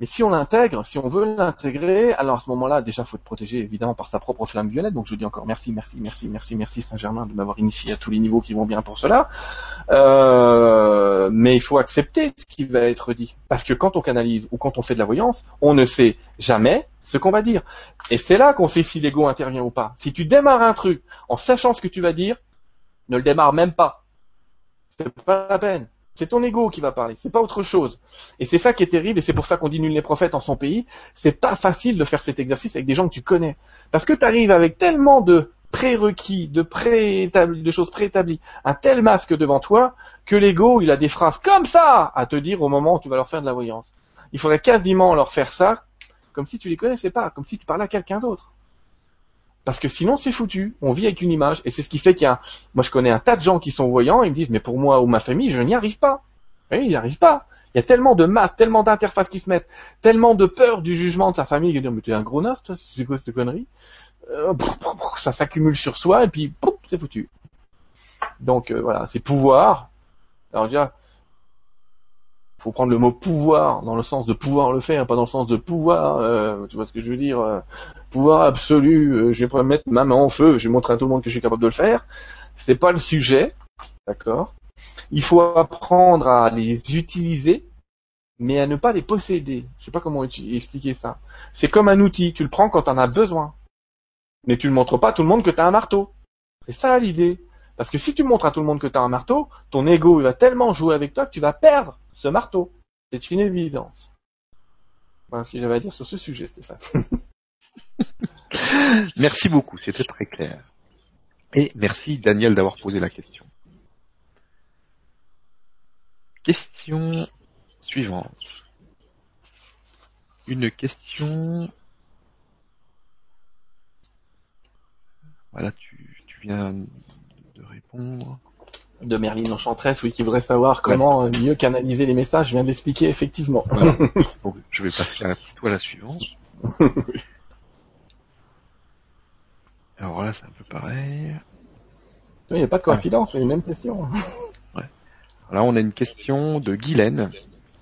Mais si on l'intègre, si on veut l'intégrer, alors à ce moment-là, déjà, faut être protégé évidemment par sa propre flamme violette. Donc je dis encore merci, merci, merci, merci, merci Saint-Germain de m'avoir initié à tous les niveaux qui vont bien pour cela. Euh, mais il faut accepter ce qui va être dit, parce que quand on canalise ou quand on fait de la voyance, on ne sait jamais ce qu'on va dire. Et c'est là qu'on sait si l'ego intervient ou pas. Si tu démarres un truc en sachant ce que tu vas dire, ne le démarre même pas. C'est pas la peine. C'est ton ego qui va parler, c'est pas autre chose. Et c'est ça qui est terrible, et c'est pour ça qu'on dit nul les prophètes en son pays. C'est pas facile de faire cet exercice avec des gens que tu connais. Parce que tu arrives avec tellement de prérequis, de choses préétablies, un tel masque devant toi, que l'ego, il a des phrases comme ça à te dire au moment où tu vas leur faire de la voyance. Il faudrait quasiment leur faire ça comme si tu les connaissais pas, comme si tu parlais à quelqu'un d'autre. Parce que sinon c'est foutu. On vit avec une image et c'est ce qui fait qu'il y a. Moi je connais un tas de gens qui sont voyants. Ils me disent mais pour moi ou ma famille je n'y arrive pas. Oui, ils n'y arrivent pas. Il y a tellement de masses, tellement d'interfaces qui se mettent, tellement de peur du jugement de sa famille. Ils disent mais t'es un gros nas toi, c'est quoi cette connerie? Euh, Ça s'accumule sur soi et puis c'est foutu. Donc euh, voilà, c'est pouvoir. Alors déjà, faut prendre le mot pouvoir dans le sens de pouvoir le faire, pas dans le sens de pouvoir. Euh, tu vois ce que je veux dire euh, Pouvoir absolu. Euh, je vais mettre ma main en feu. Je vais montrer à tout le monde que je suis capable de le faire. C'est pas le sujet, d'accord? Il faut apprendre à les utiliser, mais à ne pas les posséder. Je sais pas comment expliquer ça. C'est comme un outil. Tu le prends quand tu en as besoin, mais tu ne montres pas à tout le monde que tu as un marteau. C'est ça l'idée. Parce que si tu montres à tout le monde que tu as un marteau, ton ego va tellement jouer avec toi que tu vas perdre ce marteau. C'est une évidence. Voilà ce que j'avais à dire sur ce sujet, Stéphane. *laughs* merci beaucoup, c'était très clair. Et merci Daniel d'avoir posé la question. Question suivante. Une question. Voilà, tu, tu viens de répondre de Merlin Enchantress, oui, qui voudrait savoir comment mieux canaliser les messages. Je viens d'expliquer effectivement. *laughs* je vais passer à la petite toile suivante. *laughs* Alors là, c'est un peu pareil. Il n'y a pas de coïncidence, c'est les mêmes questions. *laughs* Ouais. Là, on a une question de Guylaine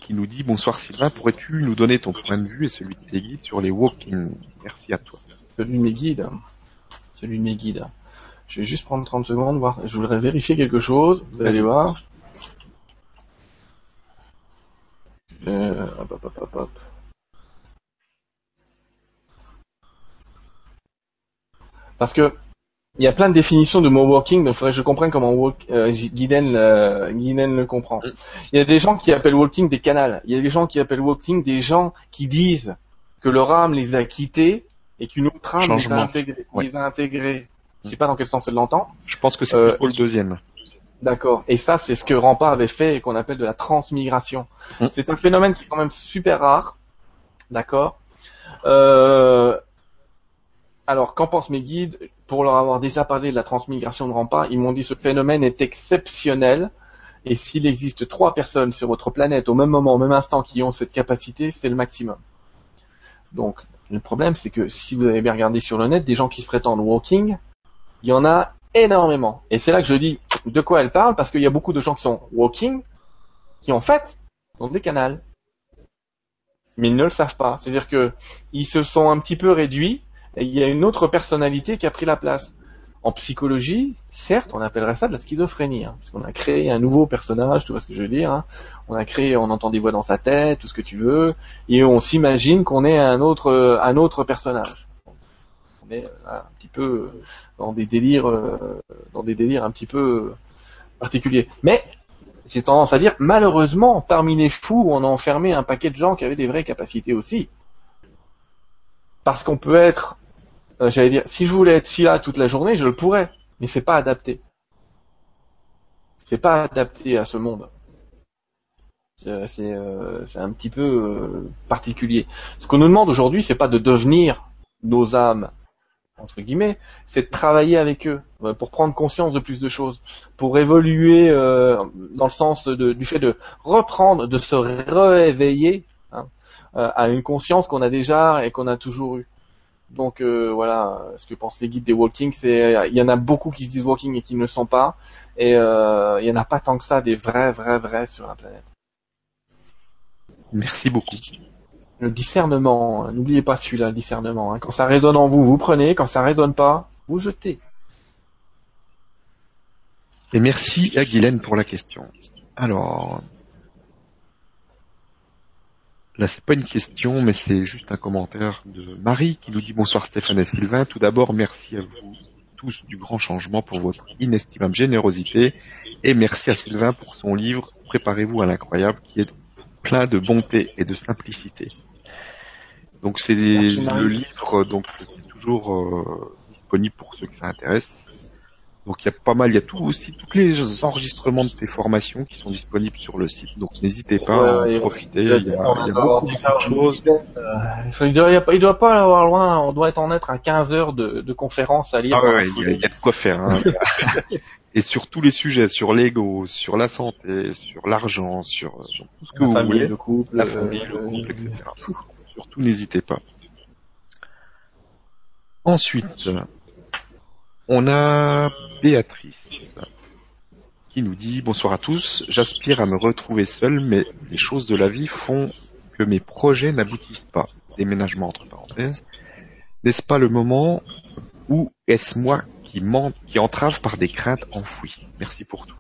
qui nous dit Bonsoir Sylvain, pourrais-tu nous donner ton point de vue et celui de tes guides sur les walking? Merci à toi. Celui de mes guides. Celui de mes guides. Je vais juste prendre 30 secondes, voir. Je voudrais vérifier quelque chose. Vous allez voir. Euh, hop, hop, hop, hop. Parce que il y a plein de définitions de mot walking, donc il faudrait que je comprenne comment walk, euh, Guiden, euh, le comprend. Il y a des gens qui appellent walking des canals. Il y a des gens qui appellent walking des gens qui disent que leur âme les a quittés et qu'une autre âme les a, intégrés, les a intégrés. Je sais pas dans quel sens elle l'entend. Je pense que c'est euh, le deuxième. D'accord. Et ça, c'est ce que Rampart avait fait et qu'on appelle de la transmigration. Mmh. C'est un phénomène qui est quand même super rare. D'accord. Euh... Alors, qu'en pensent mes guides Pour leur avoir déjà parlé de la transmigration de Rampart, ils m'ont dit ce phénomène est exceptionnel. Et s'il existe trois personnes sur votre planète au même moment, au même instant, qui ont cette capacité, c'est le maximum. Donc, le problème, c'est que si vous avez bien regardé sur le net, des gens qui se prétendent walking, il y en a énormément. Et c'est là que je dis de quoi elle parle, parce qu'il y a beaucoup de gens qui sont walking, qui en fait ont des canals. Mais ils ne le savent pas. C'est-à-dire que ils se sont un petit peu réduits, et il y a une autre personnalité qui a pris la place. En psychologie, certes, on appellerait ça de la schizophrénie, hein, parce qu'on a créé un nouveau personnage, tu vois ce que je veux dire. Hein. On a créé, on entend des voix dans sa tête, tout ce que tu veux, et on s'imagine qu'on est un autre, un autre personnage. Est euh, un petit peu dans des délires, euh, dans des délires un petit peu particuliers. Mais j'ai tendance à dire, malheureusement, parmi les fous, on a enfermé un paquet de gens qui avaient des vraies capacités aussi. Parce qu'on peut être, euh, j'allais dire, si je voulais être si là toute la journée, je le pourrais, mais c'est pas adapté. C'est pas adapté à ce monde. C'est un petit peu particulier. Ce qu'on nous demande aujourd'hui, c'est pas de devenir nos âmes entre guillemets, c'est de travailler avec eux euh, pour prendre conscience de plus de choses, pour évoluer euh, dans le sens du fait de reprendre, de se réveiller hein, euh, à une conscience qu'on a déjà et qu'on a toujours eue. Donc voilà, ce que pensent les guides des walking, c'est il y en a beaucoup qui se disent walking et qui ne le sont pas, et il y en a pas tant que ça des vrais, vrais, vrais sur la planète. Merci beaucoup. Le discernement, n'oubliez pas celui-là, le discernement. hein. Quand ça résonne en vous, vous prenez. Quand ça résonne pas, vous jetez. Et merci à Guylaine pour la question. Alors, là c'est pas une question, mais c'est juste un commentaire de Marie qui nous dit bonsoir Stéphane et Sylvain. Tout d'abord, merci à vous tous du grand changement pour votre inestimable générosité et merci à Sylvain pour son livre Préparez-vous à l'incroyable qui est plein de bonté et de simplicité. Donc c'est le livre donc qui est toujours euh, disponible pour ceux que ça intéresse. Donc il y a pas mal, il y a tout aussi tous les enregistrements de tes formations qui sont disponibles sur le site. Donc n'hésitez pas à en profiter. Il y a, il y a beaucoup de choses. Euh, Il doit, il doit pas avoir loin, on doit être en être à 15 heures de, de conférences à lire. Ah ouais, il y, a- foulée. il y a de quoi faire. hein. *laughs* Et sur tous les sujets, sur l'ego, sur la santé, sur l'argent, sur, sur tout ce que La vous famille, voulez, le couple, la euh, famille, le euh, couple, etc. Surtout, n'hésitez pas. Ensuite, on a Béatrice qui nous dit bonsoir à tous. J'aspire à me retrouver seul, mais les choses de la vie font que mes projets n'aboutissent pas. Déménagement entre parenthèses. N'est-ce pas le moment ou est-ce moi qui, qui entrave par des craintes enfouies? Merci pour tout.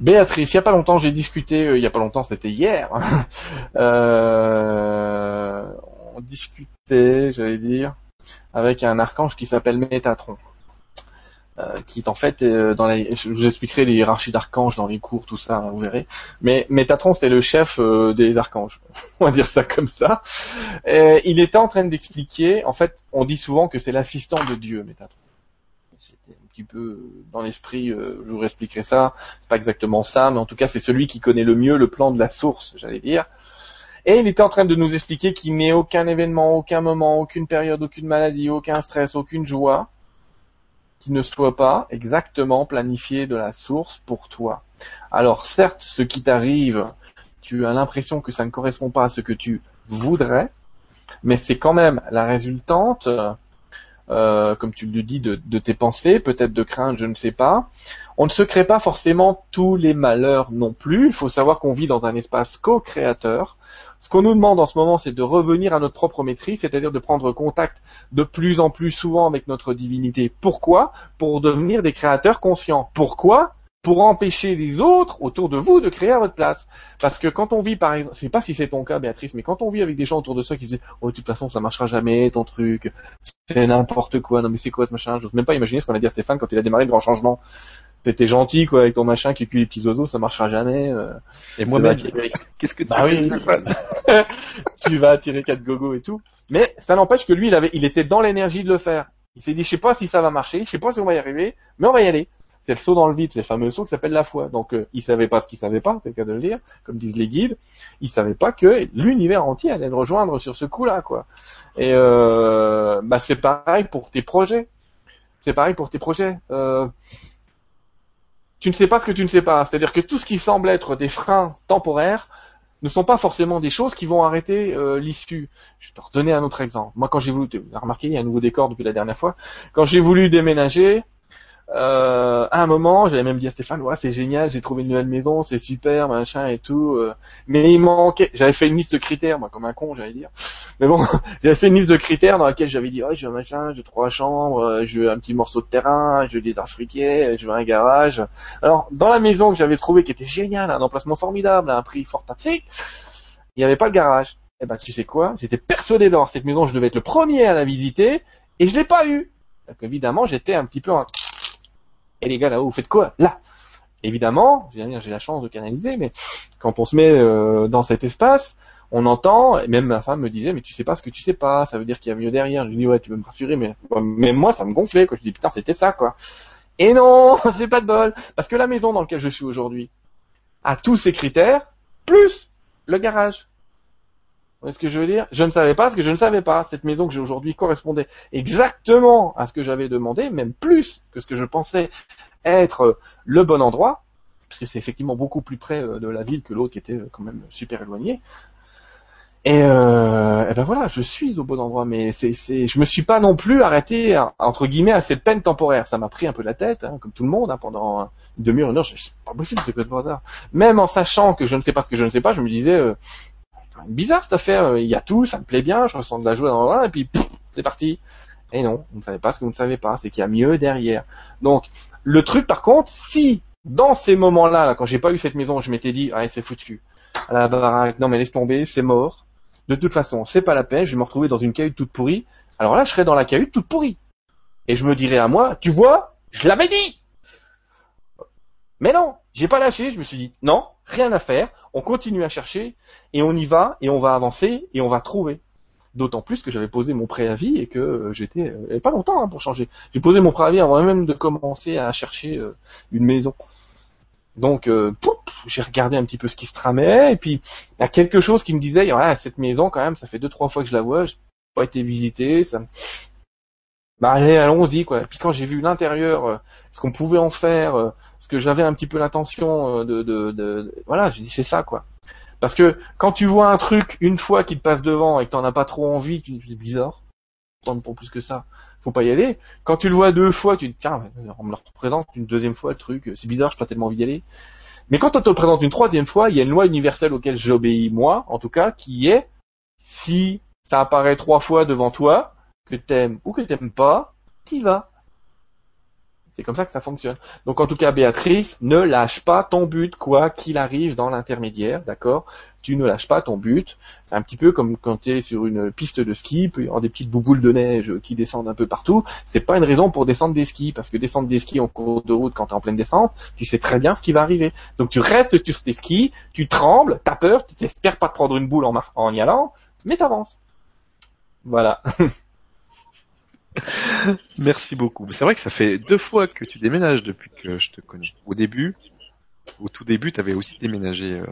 Béatrice, il y a pas longtemps, j'ai discuté, euh, il y a pas longtemps, c'était hier. *laughs* euh, on discutait, j'allais dire, avec un archange qui s'appelle Métatron. Euh, qui est en fait euh, dans la, je vous expliquerai les hiérarchies d'archanges dans les cours, tout ça, hein, vous verrez. Mais Métatron, c'est le chef euh, des archanges. *laughs* on va dire ça comme ça. Et il était en train d'expliquer, en fait, on dit souvent que c'est l'assistant de Dieu, Métatron. Peu euh, dans l'esprit, euh, je vous expliquerai ça. C'est pas exactement ça, mais en tout cas, c'est celui qui connaît le mieux le plan de la source, j'allais dire. Et il était en train de nous expliquer qu'il n'est aucun événement, aucun moment, aucune période, aucune maladie, aucun stress, aucune joie qui ne soit pas exactement planifié de la source pour toi. Alors certes, ce qui t'arrive, tu as l'impression que ça ne correspond pas à ce que tu voudrais, mais c'est quand même la résultante, euh, comme tu le dis, de, de tes pensées, peut-être de crainte, je ne sais pas. On ne se crée pas forcément tous les malheurs non plus. Il faut savoir qu'on vit dans un espace co-créateur. Ce qu'on nous demande en ce moment, c'est de revenir à notre propre maîtrise, c'est-à-dire de prendre contact de plus en plus souvent avec notre divinité. Pourquoi? Pour devenir des créateurs conscients. Pourquoi? Pour empêcher les autres autour de vous de créer à votre place. Parce que quand on vit, par exemple, je sais pas si c'est ton cas, Béatrice, mais quand on vit avec des gens autour de soi qui se disent, oh, de toute façon, ça marchera jamais, ton truc, c'est n'importe quoi, non mais c'est quoi ce machin, j'ose même pas imaginer ce qu'on a dit à Stéphane quand il a démarré le grand changement. T'étais gentil, quoi, avec ton machin qui cuit les petits oiseaux, ça marchera jamais. euh, Et tu vas- qu'est-ce que tu Bah oui. *laughs* Tu vas attirer quatre gogos et tout. Mais ça n'empêche que lui, il avait, il était dans l'énergie de le faire. Il s'est dit, je sais pas si ça va marcher, je sais pas si on va y arriver, mais on va y aller. C'est le saut dans le vide, c'est le fameux saut qui s'appelle la foi. Donc, euh, il savait pas ce qu'il savait pas, c'est le cas de le dire, comme disent les guides. Il savait pas que l'univers entier allait le rejoindre sur ce coup-là. Et euh, bah c'est pareil pour tes projets. C'est pareil pour tes projets. Euh, tu ne sais pas ce que tu ne sais pas. C'est-à-dire que tout ce qui semble être des freins temporaires ne sont pas forcément des choses qui vont arrêter euh, l'issue. Je vais te redonner un autre exemple. Moi, quand j'ai voulu, tu as remarqué, il y a un nouveau décor depuis la dernière fois. Quand j'ai voulu déménager, euh, à un moment, j'avais même dit à Stéphane, ouais, c'est génial, j'ai trouvé une nouvelle maison, c'est super, machin et tout. euh, mais il manquait, j'avais fait une liste de critères, moi, comme un con, j'allais dire. Mais bon, *laughs* j'avais fait une liste de critères dans laquelle j'avais dit, ouais, je veux un machin, je veux trois chambres, euh, je veux un petit morceau de terrain, je veux des arbres fruitiers, je veux un garage. Alors, dans la maison que j'avais trouvée, qui était géniale, un emplacement formidable, à un prix fantastique, il n'y avait pas le garage. Eh ben, tu sais quoi? J'étais persuadé d'avoir cette maison, je devais être le premier à la visiter, et je l'ai pas eu. Donc, évidemment, j'étais un petit peu en... Et les gars, là-haut, vous faites quoi? Là Évidemment, j'ai la chance de canaliser, mais quand on se met euh, dans cet espace, on entend, et même ma femme me disait, mais tu sais pas ce que tu sais pas, ça veut dire qu'il y a mieux derrière. Je lui dis, ouais, tu veux me rassurer, mais même moi, ça me gonflait, quoi. Je dis, putain, c'était ça, quoi. Et non, *laughs* c'est pas de bol, parce que la maison dans laquelle je suis aujourd'hui a tous ces critères, plus le garage. Voyez ce que je veux dire? Je ne savais pas ce que je ne savais pas. Cette maison que j'ai aujourd'hui correspondait exactement à ce que j'avais demandé, même plus que ce que je pensais être le bon endroit, parce que c'est effectivement beaucoup plus près euh, de la ville que l'autre qui était euh, quand même super éloigné. Et, euh, et ben voilà, je suis au bon endroit, mais c'est, c'est, je me suis pas non plus arrêté entre guillemets à cette peine temporaire. Ça m'a pris un peu la tête, hein, comme tout le monde, hein, pendant une demi-heure, une heure. C'est pas possible, c'est quoi ce hasard. Même en sachant que je ne sais pas ce que je ne sais pas, je me disais, euh, bizarre cette affaire. euh, Il y a tout, ça me plaît bien, je ressens de la joie dans le et puis c'est parti. Et non, vous ne savez pas ce que vous ne savez pas, c'est qu'il y a mieux derrière. Donc le truc par contre, si dans ces moments-là, là, quand j'ai pas eu cette maison, je m'étais dit, ah c'est foutu. À la baraque, non mais laisse tomber, c'est mort. De toute façon, c'est pas la peine, je vais me retrouver dans une cahute toute pourrie. Alors là, je serais dans la cahute toute pourrie. Et je me dirais à moi, tu vois, je l'avais dit Mais non, j'ai pas lâché, je me suis dit, non, rien à faire, on continue à chercher, et on y va, et on va avancer, et on va trouver. D'autant plus que j'avais posé mon préavis et que euh, j'étais, euh, y avait pas longtemps hein, pour changer. J'ai posé mon préavis avant même de commencer à chercher euh, une maison. Donc, euh, j'ai regardé un petit peu ce qui se tramait, et puis il y a quelque chose qui me disait, voilà, cette maison quand même, ça fait deux trois fois que je la vois, j'ai pas été visitée, ça. Bah allez, allons-y quoi. Puis quand j'ai vu l'intérieur, euh, ce qu'on pouvait en faire, euh, ce que j'avais un petit peu l'intention euh, de, de, de, de- voilà, j'ai dit c'est ça quoi. Parce que quand tu vois un truc une fois qui te passe devant et que t'en as pas trop envie, tu dis bizarre. Tente pour plus que ça. Faut pas y aller. Quand tu le vois deux fois, tu te dis tiens, on me le représente une deuxième fois le truc, c'est bizarre, j'ai pas tellement envie d'y aller. Mais quand on te le présente une troisième fois, il y a une loi universelle auquel j'obéis moi, en tout cas, qui est si ça apparaît trois fois devant toi, que t'aimes ou que t'aimes pas, t'y vas. C'est comme ça que ça fonctionne. Donc en tout cas, Béatrice, ne lâche pas ton but, quoi qu'il arrive dans l'intermédiaire, d'accord? Tu ne lâches pas ton but. C'est un petit peu comme quand tu es sur une piste de ski, y avoir des petites bouboules de neige qui descendent un peu partout. C'est pas une raison pour descendre des skis, parce que descendre des skis en cours de route quand tu es en pleine descente, tu sais très bien ce qui va arriver. Donc tu restes sur tes skis, tu trembles, t'as peur, tu t'espères pas te prendre une boule en, en y allant, mais t'avances. Voilà. *laughs* Merci beaucoup. C'est vrai que ça fait deux fois que tu déménages depuis que je te connais. Au début, au tout début, tu avais aussi déménagé. euh,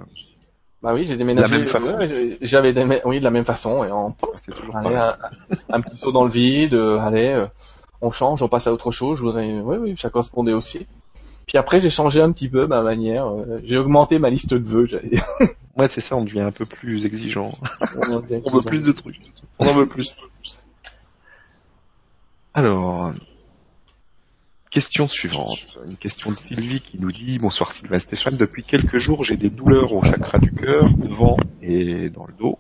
Bah oui, j'ai déménagé. De la même façon. ouais, J'avais démé- oui de la même façon et c'est toujours allez, un, un petit saut dans le vide, euh, allez, euh, on change, on passe à autre chose. Je voudrais, oui oui, ça correspondait aussi. Puis après j'ai changé un petit peu ma manière. j'ai augmenté ma liste de vœux. j'allais. Ouais, c'est ça, on devient un peu plus exigeant. On *laughs* On veut plus de trucs. On en veut plus. Alors, question suivante. Une question de Sylvie qui nous dit Bonsoir Sylvain Stéphane, depuis quelques jours j'ai des douleurs au chakra du cœur, devant et dans le dos.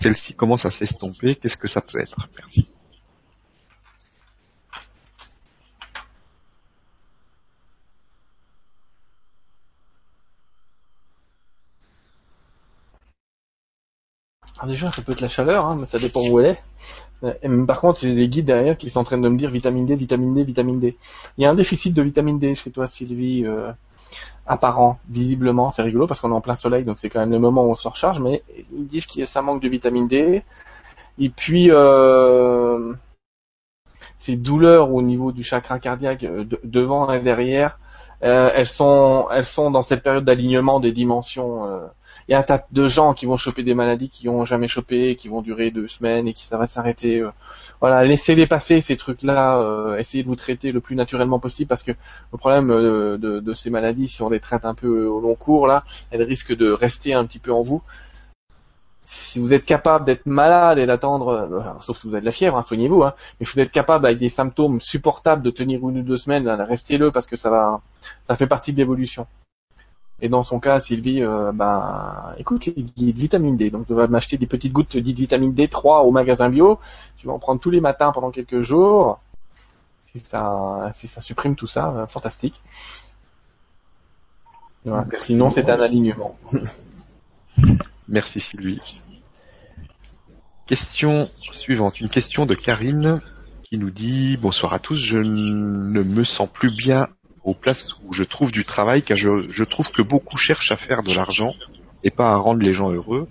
Celle-ci commence à s'estomper. Qu'est-ce que ça peut être? Merci. Alors déjà, ça peut être la chaleur, hein, mais ça dépend où elle est. Euh, par contre, j'ai des guides derrière qui sont en train de me dire vitamine D, vitamine D, vitamine D. Il y a un déficit de vitamine D chez toi, Sylvie, euh, apparent, visiblement. C'est rigolo parce qu'on est en plein soleil, donc c'est quand même le moment où on se recharge, mais ils disent que ça manque de vitamine D. Et puis, euh, ces douleurs au niveau du chakra cardiaque euh, de- devant et derrière, euh, elles sont, elles sont dans cette période d'alignement des dimensions. Il y a un tas de gens qui vont choper des maladies qui ont jamais chopé, qui vont durer deux semaines et qui ça va s'arrêter. euh. Voilà, laissez-les passer ces trucs-là. euh, essayez de vous traiter le plus naturellement possible parce que le problème euh, de, ces maladies, si on les traite un peu au long cours là, elles risquent de rester un petit peu en vous. Si vous êtes capable d'être malade et d'attendre, sauf si vous avez de la fièvre, hein, soignez-vous, hein, mais si vous êtes capable avec des symptômes supportables de tenir une ou deux semaines, restez-le parce que ça va, ça fait partie de l'évolution. Et dans son cas, Sylvie, euh, ben, écoute les guides vitamine D. Donc, tu vas m'acheter des petites gouttes dites vitamine D3 au magasin bio. Tu vas en prendre tous les matins pendant quelques jours. Si ça, si ça supprime tout ça, euh, fantastique. Voilà. Sinon, c'est un alignement. *laughs* Merci Sylvie. Question suivante. Une question de Karine qui nous dit Bonsoir à tous, je ne me sens plus bien aux places où je trouve du travail car je, je trouve que beaucoup cherchent à faire de l'argent et pas à rendre les gens heureux.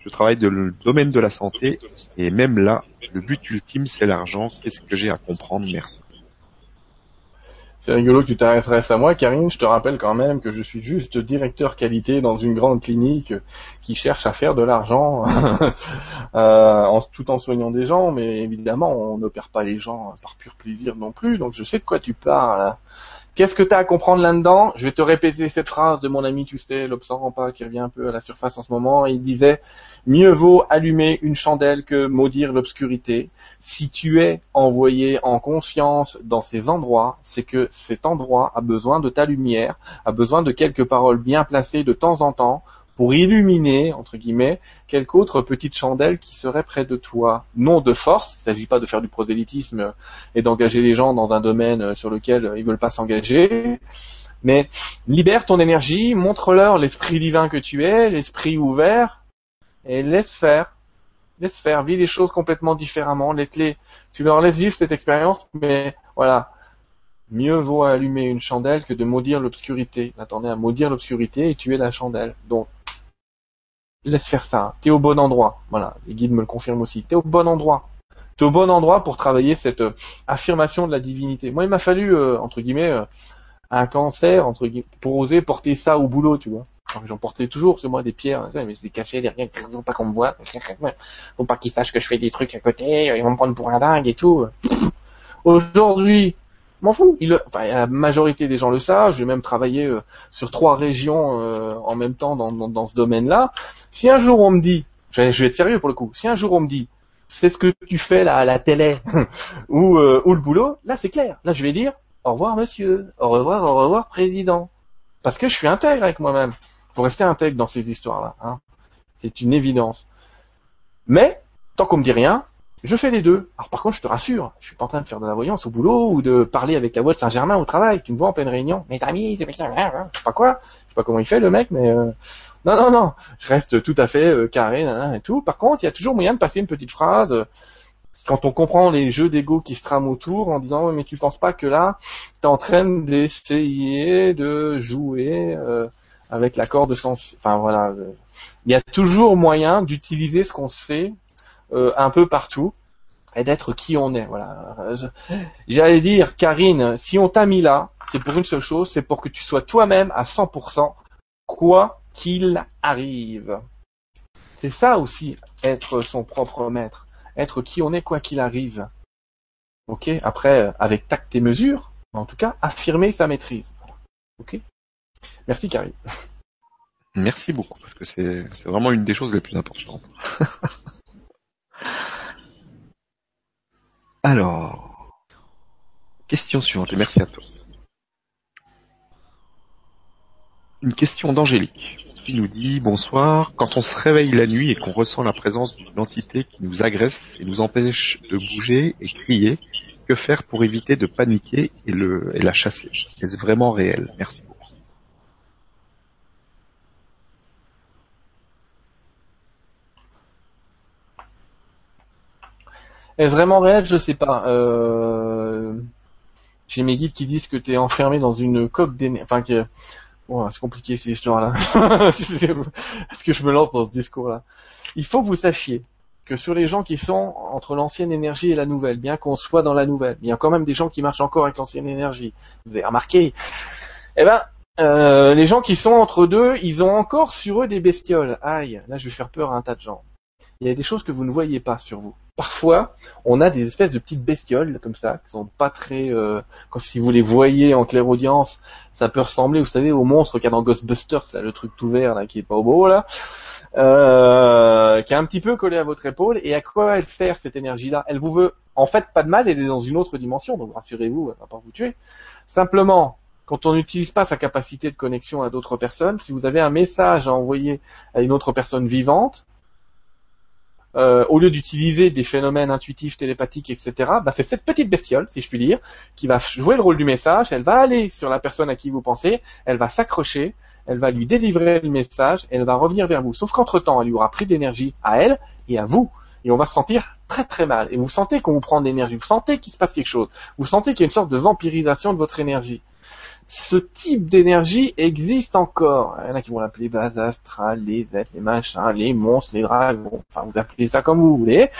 Je travaille dans le domaine de la santé et même là, le but ultime c'est l'argent. Qu'est-ce que j'ai à comprendre? Merci. C'est rigolo que tu t'intéresses à moi, Karine. Je te rappelle quand même que je suis juste directeur qualité dans une grande clinique qui cherche à faire de l'argent *laughs* euh, tout en soignant des gens. Mais évidemment, on n'opère pas les gens par pur plaisir non plus. Donc je sais de quoi tu parles. Qu'est-ce que tu as à comprendre là-dedans? Je vais te répéter cette phrase de mon ami Tustel, l'observant pas, qui revient un peu à la surface en ce moment. Il disait Mieux vaut allumer une chandelle que maudire l'obscurité. Si tu es envoyé en conscience dans ces endroits, c'est que cet endroit a besoin de ta lumière, a besoin de quelques paroles bien placées de temps en temps pour illuminer, entre guillemets, quelque autre petite chandelle qui serait près de toi. Non de force, il ne s'agit pas de faire du prosélytisme et d'engager les gens dans un domaine sur lequel ils veulent pas s'engager, mais libère ton énergie, montre-leur l'esprit divin que tu es, l'esprit ouvert, et laisse faire. Laisse faire, vis les choses complètement différemment, laisse-les, tu leur laisses vivre cette expérience, mais voilà, mieux vaut allumer une chandelle que de maudire l'obscurité. Attendez à maudire l'obscurité et tuer la chandelle. Laisse faire ça. T'es au bon endroit. Voilà, les guides me le confirment aussi. T'es au bon endroit. T'es au bon endroit pour travailler cette euh, affirmation de la divinité. Moi, il m'a fallu, euh, entre guillemets, euh, un cancer, entre guillemets, pour oser porter ça au boulot, tu vois. J'en portais toujours sur moi des pierres, mais je les cachais derrière, faut pas qu'on me voit, faut pas qu'ils sachent que je fais des trucs à côté, ils vont me prendre pour un dingue et tout. Aujourd'hui, m'en fous. Enfin, la majorité des gens le savent. J'ai même travaillé sur trois régions en même temps dans, dans, dans ce domaine-là. Si un jour on me dit, je vais, être sérieux pour le coup, si un jour on me dit, c'est ce que tu fais là à la télé *laughs* ou, euh, ou le boulot, là c'est clair. Là je vais dire, au revoir monsieur, au revoir, au revoir président. Parce que je suis intègre avec moi-même. Faut rester intègre dans ces histoires-là. Hein. C'est une évidence. Mais, tant qu'on me dit rien, je fais les deux. Alors par contre, je te rassure, je suis pas en train de faire de la voyance au boulot ou de parler avec la voix de Saint-Germain au travail. Tu me vois en pleine réunion, mes amis, je sais pas quoi, je sais pas comment il fait le mec, mais euh, non, non, non, je reste tout à fait euh, carré et tout. Par contre, il y a toujours moyen de passer une petite phrase euh, quand on comprend les jeux d'ego qui se trament autour en disant mais tu penses pas que là, tu es en train d'essayer de jouer euh, avec l'accord de sens. Enfin voilà, il y a toujours moyen d'utiliser ce qu'on sait un peu partout et d'être qui on est. Voilà. J'allais dire, Karine, si on t'a mis là, c'est pour une seule chose, c'est pour que tu sois toi-même à 100%, quoi qu'il arrive. C'est ça aussi, être son propre maître. Être qui on est quoi qu'il arrive. Ok Après, avec tact et mesure, en tout cas, affirmer sa maîtrise. Ok Merci Carrie. Merci beaucoup, parce que c'est vraiment une des choses les plus importantes. *laughs* Alors, question suivante, et merci à toi. Une question d'Angélique qui nous dit bonsoir. Quand on se réveille la nuit et qu'on ressent la présence d'une entité qui nous agresse et nous empêche de bouger et crier, que faire pour éviter de paniquer et, la chasser? Est-ce vraiment réel? Merci Est-ce vraiment réel? Je sais pas. Euh... J'ai mes guides qui disent que tu es enfermé dans une coque d'énergie. Enfin, que c'est compliqué ces histoires-là. *laughs* Est-ce que je me lance dans ce discours-là? Il faut que vous sachiez que sur les gens qui sont entre l'ancienne énergie et la nouvelle, bien qu'on soit dans la nouvelle, il y a quand même des gens qui marchent encore avec l'ancienne énergie. Vous avez remarqué? Eh ben, euh, les gens qui sont entre deux, ils ont encore sur eux des bestioles. Aïe, là je vais faire peur à un tas de gens. Il y a des choses que vous ne voyez pas sur vous parfois, on a des espèces de petites bestioles comme ça, qui sont pas très. Euh, si vous les voyez en clair audience, ça peut ressembler, vous savez, au monstre qu'il y a dans Ghostbusters, là, le truc tout vert là, qui est pas au beau là, euh, qui est un petit peu collé à votre épaule. Et à quoi elle sert cette énergie-là? Elle vous veut, en fait, pas de mal, elle est dans une autre dimension, donc rassurez-vous, elle va pas vous tuer. Simplement, quand on n'utilise pas sa capacité de connexion à d'autres personnes, si vous avez un message à envoyer à une autre personne vivante, euh, au lieu d'utiliser des phénomènes intuitifs, télépathiques, etc., bah, c'est cette petite bestiole, si je puis dire, qui va jouer le rôle du message. Elle va aller sur la personne à qui vous pensez, elle va s'accrocher, elle va lui délivrer le message, elle va revenir vers vous. Sauf qu'entre temps, elle lui aura pris d'énergie à elle et à vous, et on va se sentir très très mal. Et vous sentez qu'on vous prend de l'énergie, vous sentez qu'il se passe quelque chose, vous sentez qu'il y a une sorte de vampirisation de votre énergie ce type d'énergie existe encore. Il y en a qui vont l'appeler base astrale, les êtres, les machins, les monstres, les dragons, enfin vous appelez ça comme vous voulez.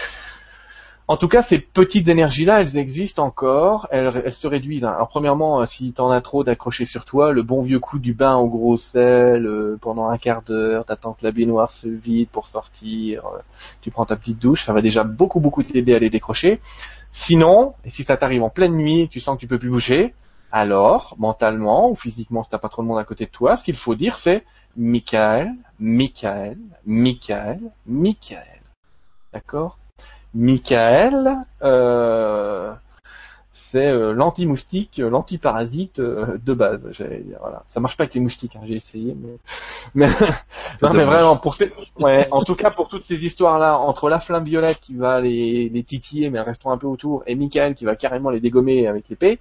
En tout cas, ces petites énergies-là, elles existent encore, elles, se réduisent. Alors premièrement, euh, si t'en as trop d'accrocher sur toi, le bon vieux coup du bain au gros sel euh, pendant un quart d'heure, t'attends que la baignoire se vide pour sortir, euh, tu prends ta petite douche, ça va déjà beaucoup beaucoup t'aider à les décrocher. Sinon, et si ça t'arrive en pleine nuit, tu sens que tu peux plus bouger, alors, mentalement ou physiquement, si t'as pas trop de monde à côté de toi, ce qu'il faut dire, c'est Michael, Michael, Michael, Michael. D'accord? Michael, euh, c'est euh, l'anti-moustique, euh, l'anti-parasite euh, de base, j'allais dire. Voilà. Ça marche pas avec les moustiques, hein, j'ai essayé, mais, *laughs* mais... non, mais vraiment pour ces... ouais, en tout cas pour toutes ces histoires-là, entre la flamme violette qui va les, les titiller, mais restons un peu autour, et Michael qui va carrément les dégommer avec l'épée,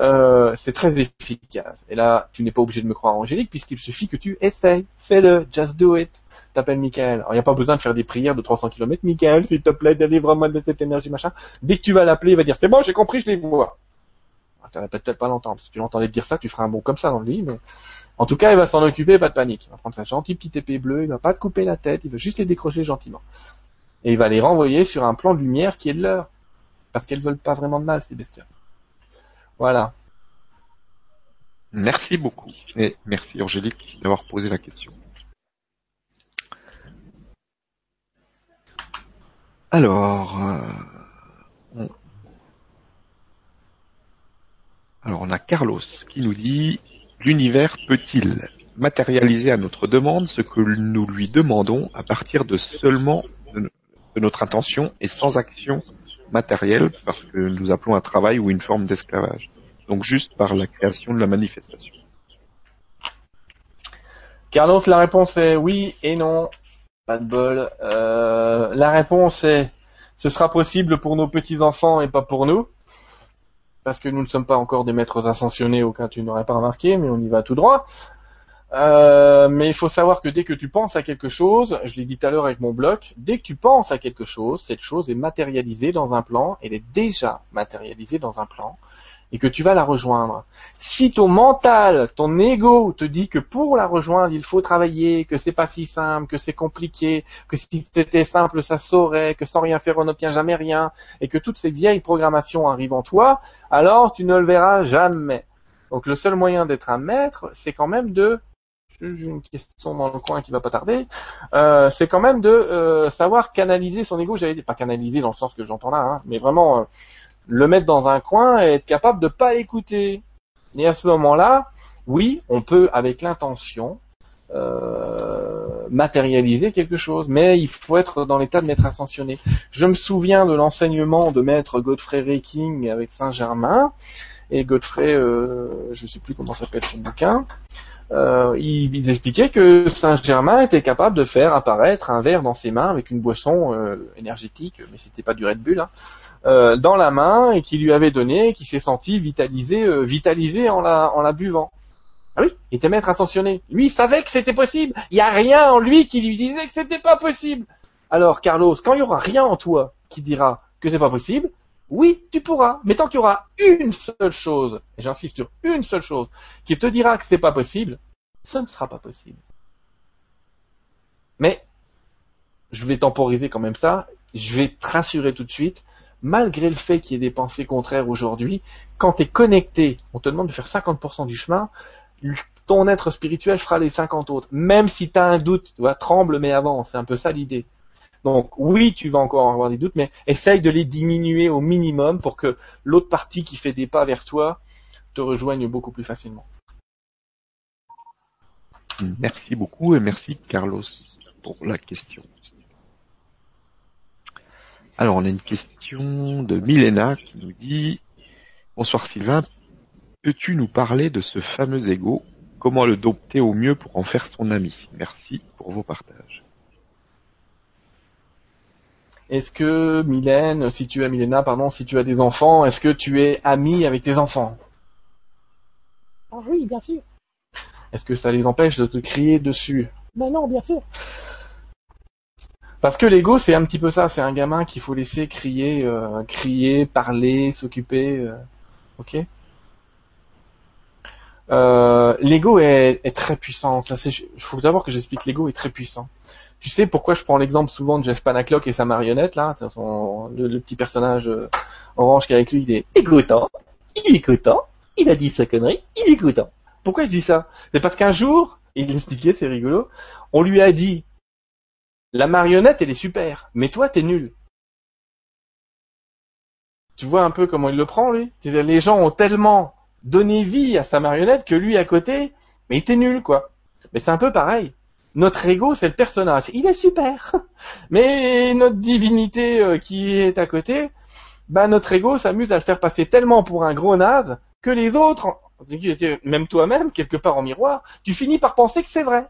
euh, c'est très efficace. Et là, tu n'es pas obligé de me croire, Angélique, puisqu'il suffit que tu essayes, fais-le, just do it. T'appelles Michael. Alors, il n'y a pas besoin de faire des prières de 300 km. Michael, s'il te plaît, délivre-moi de cette énergie, machin. Dès que tu vas l'appeler, il va dire, c'est bon, j'ai compris, je les vois. Tu vas peut-être pas l'entendre. Si tu l'entendais dire ça, tu feras un bon comme ça dans le lit, mais en tout cas, il va s'en occuper, pas de panique. Il va prendre sa gentille petite épée bleue, il va pas te couper la tête, il va juste les décrocher gentiment. Et il va les renvoyer sur un plan de lumière qui est de leur. Parce qu'elles veulent pas vraiment de mal, ces bestioles. Voilà. Merci beaucoup. Et merci Angélique d'avoir posé la question. Alors, euh, on... alors on a Carlos qui nous dit l'univers peut-il matérialiser à notre demande ce que nous lui demandons à partir de seulement de notre intention et sans action matérielle parce que nous appelons un travail ou une forme d'esclavage. Donc juste par la création de la manifestation. Carlos, la réponse est oui et non. Pas de bol. Euh, la réponse est ce sera possible pour nos petits-enfants et pas pour nous. Parce que nous ne sommes pas encore des maîtres ascensionnés, aucun tu n'aurais pas remarqué, mais on y va tout droit. Euh, mais il faut savoir que dès que tu penses à quelque chose, je l'ai dit tout à l'heure avec mon bloc, dès que tu penses à quelque chose, cette chose est matérialisée dans un plan, elle est déjà matérialisée dans un plan, et que tu vas la rejoindre. Si ton mental, ton ego te dit que pour la rejoindre, il faut travailler, que c'est pas si simple, que c'est compliqué, que si c'était simple, ça saurait, que sans rien faire, on n'obtient jamais rien, et que toutes ces vieilles programmations arrivent en toi, alors tu ne le verras jamais. Donc le seul moyen d'être un maître, c'est quand même de j'ai une question dans le coin qui va pas tarder. Euh, c'est quand même de euh, savoir canaliser son ego. Dit pas canaliser dans le sens que j'entends là, hein, mais vraiment euh, le mettre dans un coin et être capable de pas écouter. Et à ce moment-là, oui, on peut avec l'intention euh, matérialiser quelque chose, mais il faut être dans l'état de maître ascensionné. Je me souviens de l'enseignement de maître Godfrey Raking avec Saint-Germain et Godfrey, euh, je sais plus comment s'appelle son bouquin. Euh, il, il expliquait que Saint-Germain était capable de faire apparaître un verre dans ses mains avec une boisson euh, énergétique, mais c'était pas du Red Bull, hein, euh, dans la main et qui lui avait donné, qui s'est senti vitalisé, euh, vitalisé en la, en la buvant. Ah oui, il était maître ascensionné. Lui, il savait que c'était possible. Il n'y a rien en lui qui lui disait que c'était pas possible. Alors, Carlos, quand il y aura rien en toi qui dira que c'est pas possible, oui, tu pourras. Mais tant qu'il y aura une seule chose, et j'insiste sur une seule chose, qui te dira que c'est pas possible, ce ne sera pas possible. Mais, je vais temporiser quand même ça, je vais te rassurer tout de suite, malgré le fait qu'il y ait des pensées contraires aujourd'hui, quand tu es connecté, on te demande de faire 50% du chemin, ton être spirituel fera les 50 autres. Même si tu as un doute, tu vois, tremble mais avance, c'est un peu ça l'idée. Donc oui, tu vas encore avoir des doutes, mais essaye de les diminuer au minimum pour que l'autre partie qui fait des pas vers toi te rejoigne beaucoup plus facilement. Merci beaucoup et merci Carlos pour la question. Alors on a une question de Milena qui nous dit Bonsoir Sylvain, peux-tu nous parler de ce fameux ego? Comment le dompter au mieux pour en faire son ami? Merci pour vos partages. Est-ce que Mylène, si tu as Milena, pardon, si tu as des enfants, est-ce que tu es ami avec tes enfants? Ah oui, bien sûr. Est-ce que ça les empêche de te crier dessus? Mais non, bien sûr. Parce que l'ego, c'est un petit peu ça. C'est un gamin qu'il faut laisser crier, euh, crier, parler, s'occuper. euh, ok? Euh, l'ego est, est très puissant. Ça, c'est. Il faut d'abord que j'explique. L'ego est très puissant. Tu sais pourquoi je prends l'exemple souvent de Jeff Panaclock et sa marionnette là, le, petit personnage euh, orange qui est avec lui, il est Écoutant, il est écoutant, il a dit sa connerie, il est écoutant. Pourquoi je dis ça? C'est parce qu'un jour, il l'expliquait, c'est rigolo, on lui a dit La marionnette, elle est super, mais toi, t'es nul. Tu vois un peu comment il le prend, lui? Les gens ont tellement donner vie à sa marionnette que lui à côté, mais il était nul, quoi. Mais c'est un peu pareil. Notre ego, c'est le personnage. Il est super. *laughs* Mais notre divinité euh, qui est à côté, bah notre ego s'amuse à le faire passer tellement pour un gros naze que les autres, même toi-même, quelque part en miroir, tu finis par penser que c'est vrai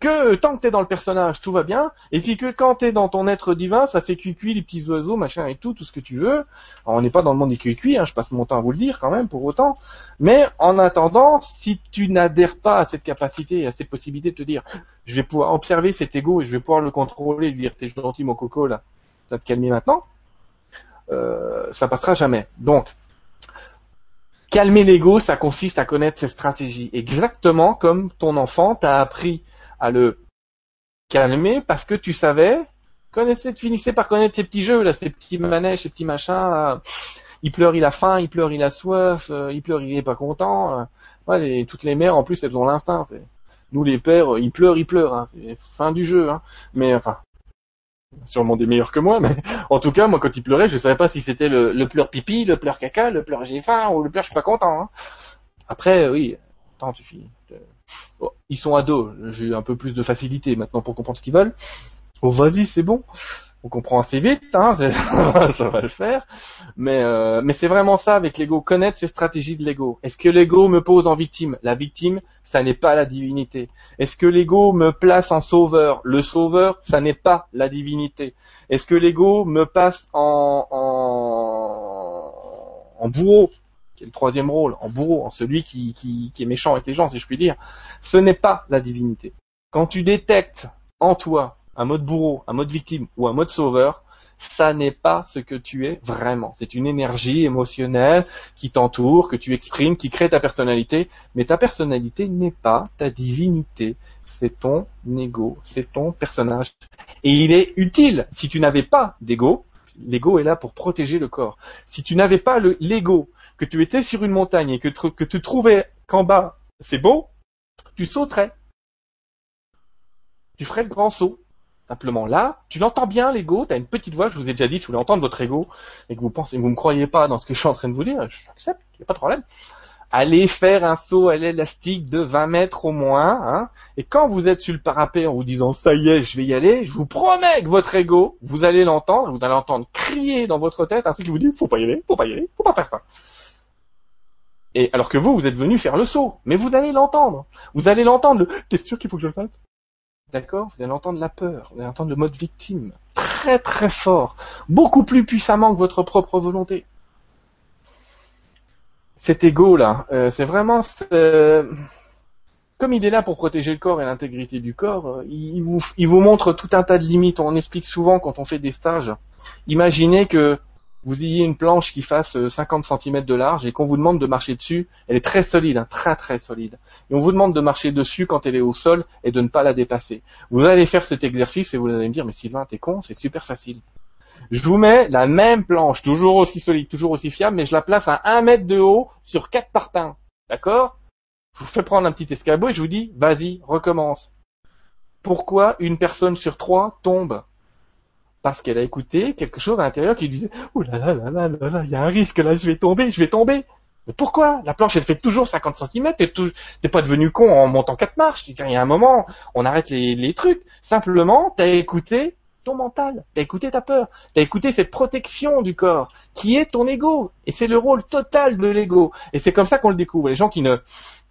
que tant que t'es dans le personnage, tout va bien, et puis que quand t'es dans ton être divin, ça fait cuicui les petits oiseaux, machin et tout, tout ce que tu veux. Alors, on n'est pas dans le monde des cuicui, hein, je passe mon temps à vous le dire quand même, pour autant. Mais en attendant, si tu n'adhères pas à cette capacité, à cette possibilité de te dire, je vais pouvoir observer cet ego et je vais pouvoir le contrôler, lui dire, t'es gentil mon coco là, ça va te calmer maintenant, euh, ça passera jamais. Donc, calmer l'ego, ça consiste à connaître ses stratégies, exactement comme ton enfant t'a appris à le calmer parce que tu savais, connaissais, tu finissais par connaître ces petits jeux, là, ces petits manèges, ces petits machins, il pleure, il a faim, il pleure, il a soif, euh, il pleure, il est pas content. Ouais, toutes les mères, en plus, elles ont l'instinct. Nous, les pères, il pleure, il pleure. Hein. fin du jeu. Hein. Mais enfin, sûrement des meilleurs que moi, mais *laughs* en tout cas, moi, quand il pleurait, je savais pas si c'était le, le, pleur pipi, le pleur caca, le pleur j'ai faim ou le pleur je suis pas content. Hein. Après, oui, attends, tu finis ils sont ados, j'ai un peu plus de facilité maintenant pour comprendre ce qu'ils veulent. Oh vas-y, c'est bon. On comprend assez vite, hein, *laughs* ça va le faire. Mais euh, mais c'est vraiment ça avec l'ego, connaître ses stratégies de l'ego. Est-ce que l'ego me pose en victime? La victime, ça n'est pas la divinité. Est-ce que l'ego me place en sauveur? Le sauveur, ça n'est pas la divinité. Est-ce que l'ego me passe en, en, en bourreau? Qui est le troisième rôle, en bourreau, en celui qui, est méchant avec les gens, si je puis dire, ce n'est pas la divinité. Quand tu détectes en toi un mode bourreau, un mode victime ou un mode sauveur, ça n'est pas ce que tu es vraiment. C'est une énergie émotionnelle qui t'entoure, que tu exprimes, qui crée ta personnalité, mais ta personnalité n'est pas ta divinité. C'est ton ego, c'est ton personnage. Et il est utile, si tu n'avais pas d'ego, l'ego est là pour protéger le corps. Si tu n'avais pas l'ego que tu étais sur une montagne et que, que tu trouvais qu'en bas c'est beau, tu sauterais. Tu ferais le grand saut. Simplement là, tu l'entends bien l'ego, tu as une petite voix, je vous ai déjà dit, si vous voulez entendre votre ego et que vous pensez, vous me croyez pas dans ce que je suis en train de vous dire, j'accepte, il n'y a pas de problème. Allez faire un saut à l'élastique de 20 mètres au moins, hein, et quand vous êtes sur le parapet en vous disant ça y est, je vais y aller, je vous promets que votre ego, vous allez l'entendre, vous allez entendre crier dans votre tête un truc qui vous dit faut pas y aller, faut pas y aller, faut pas faire ça. Et alors que vous, vous êtes venu faire le saut. Mais vous allez l'entendre. Vous allez l'entendre. Le... T'es sûr qu'il faut que je le fasse? D'accord Vous allez entendre la peur. Vous allez entendre le mode victime. Très très fort. Beaucoup plus puissamment que votre propre volonté. Cet ego là, euh, c'est vraiment... Euh, comme il est là pour protéger le corps et l'intégrité du corps, euh, il, vous, il vous montre tout un tas de limites. On explique souvent quand on fait des stages. Imaginez que vous ayez une planche qui fasse 50 euh, cm de large et qu'on vous demande de marcher dessus, elle est très solide, hein, très très solide. Et on vous demande de marcher dessus quand elle est au sol et de ne pas la dépasser. Vous allez faire cet exercice et vous allez me dire, mais Sylvain, t'es con, c'est super facile. Je vous mets la même planche, toujours aussi solide, toujours aussi fiable, mais je la place à 1 mètre de haut sur 4 parpaings. D'accord? Je vous fais prendre un petit escabeau et je vous dis, vas-y, recommence. Pourquoi une personne sur trois tombe? Parce qu'elle a écouté quelque chose à l'intérieur qui disait oh là là là là là il y a un risque là, je vais tomber, je vais tomber. Mais pourquoi? La planche elle fait toujours 50 cm, t'es pas devenu con en montant quatre marches. Il y a un moment, on arrête les, trucs. Simplement, t'as écouté ton mental, t'as écouté ta peur, t'as écouté cette protection du corps qui est ton ego. Et c'est le rôle total de l'ego. Et c'est comme ça qu'on le découvre. Les gens qui ne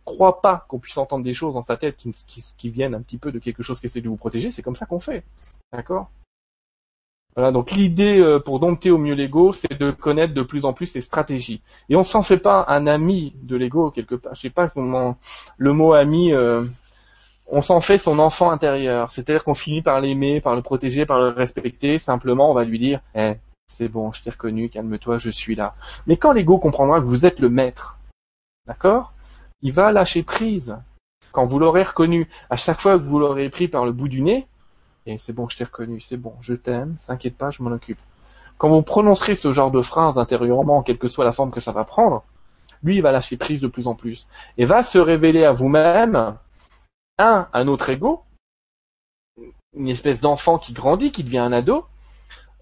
croient pas qu'on puisse entendre des choses dans sa tête qui, qui, qui viennent un petit peu de quelque chose qui essaie de vous protéger, c'est comme ça qu'on fait. D'accord? Voilà, donc l'idée euh, pour dompter au mieux l'ego, c'est de connaître de plus en plus ses stratégies. Et on s'en fait pas un ami de l'ego quelque part. Je sais pas comment le mot ami. Euh, on s'en fait son enfant intérieur. C'est-à-dire qu'on finit par l'aimer, par le protéger, par le respecter. Simplement, on va lui dire, eh, c'est bon, je t'ai reconnu, calme-toi, je suis là. Mais quand l'ego comprendra que vous êtes le maître, d'accord, il va lâcher prise. Quand vous l'aurez reconnu, à chaque fois que vous l'aurez pris par le bout du nez, et c'est bon, je t'ai reconnu, c'est bon, je t'aime, s'inquiète pas, je m'en occupe. Quand vous prononcerez ce genre de phrase intérieurement, quelle que soit la forme que ça va prendre, lui, il va lâcher prise de plus en plus. Et va se révéler à vous-même, un, un autre ego, une espèce d'enfant qui grandit, qui devient un ado,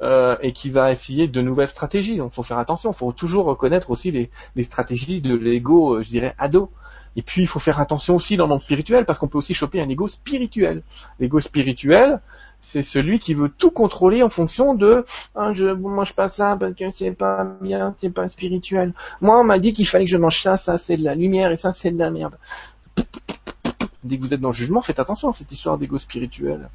euh, et qui va essayer de nouvelles stratégies. Donc, faut faire attention. Faut toujours reconnaître aussi les, les stratégies de l'ego, euh, je dirais, ado. Et puis, il faut faire attention aussi dans le monde spirituel, parce qu'on peut aussi choper un ego spirituel. L'ego spirituel, c'est celui qui veut tout contrôler en fonction de ah, je mange pas ça parce que c'est pas bien, c'est pas spirituel. Moi, on m'a dit qu'il fallait que je mange ça, ça c'est de la lumière et ça c'est de la merde. Dès que vous êtes dans le jugement, faites attention à cette histoire d'ego spirituel.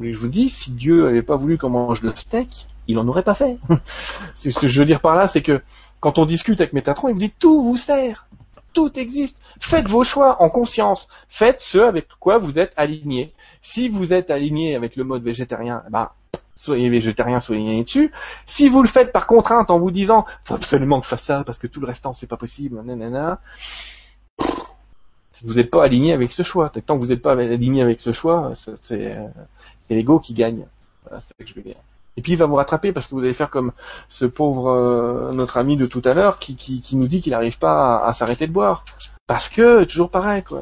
Je vous dis, si Dieu avait pas voulu qu'on mange le steak, il en aurait pas fait. *laughs* ce que je veux dire par là, c'est que quand on discute avec Métatron, il vous dit tout vous sert, tout existe. Faites vos choix en conscience. Faites ce avec quoi vous êtes aligné. Si vous êtes aligné avec le mode végétarien, ben soyez végétarien, soyez aligné dessus. Si vous le faites par contrainte en vous disant faut absolument que je fasse ça parce que tout le restant c'est pas possible, nanana, vous n'êtes pas aligné avec ce choix. Tant que vous n'êtes pas aligné avec ce choix, c'est l'ego qui gagne. Voilà, c'est ça que je veux dire. Et puis il va vous rattraper parce que vous allez faire comme ce pauvre euh, notre ami de tout à l'heure qui, qui, nous dit qu'il n'arrive pas à, s'arrêter de boire. Parce que toujours pareil quoi.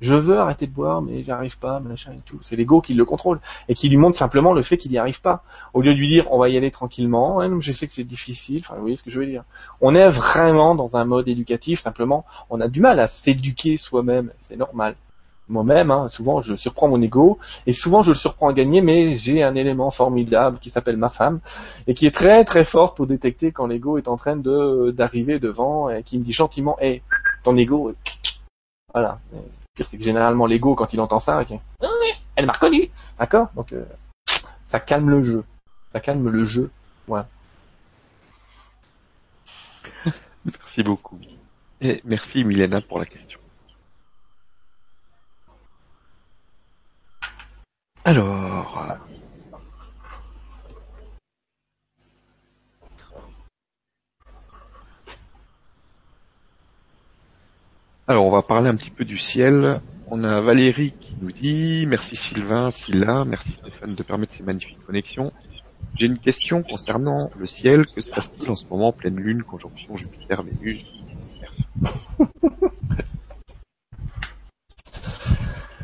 Je veux arrêter de boire mais j'arrive pas, machin et tout. C'est l'ego qui le contrôle et qui lui montre simplement le fait qu'il n'y arrive pas. Au lieu de lui dire on va y aller tranquillement, je sais que c'est difficile. Enfin vous voyez ce que je veux dire. On est vraiment dans un mode éducatif. Simplement on a du mal à s'éduquer soi-même. C'est normal moi-même, hein, souvent je surprends mon ego, et souvent je le surprends à gagner, mais j'ai un élément formidable qui s'appelle ma femme, et qui est très très forte pour détecter quand l'ego est en train de d'arriver devant, et qui me dit gentiment, hé, ton ego, voilà. Le pire c'est que généralement l'ego quand il entend ça, elle m'a reconnu, d'accord? Donc euh, ça calme le jeu, ça calme le jeu, voilà. *laughs* merci beaucoup. Et merci Milena pour la question. Alors. Alors, on va parler un petit peu du ciel. On a Valérie qui nous dit merci Sylvain, Scylla, merci Stéphane de permettre ces magnifiques connexions. J'ai une question concernant le ciel. Que se passe-t-il en ce moment pleine lune, conjonction Jupiter-Vénus Merci.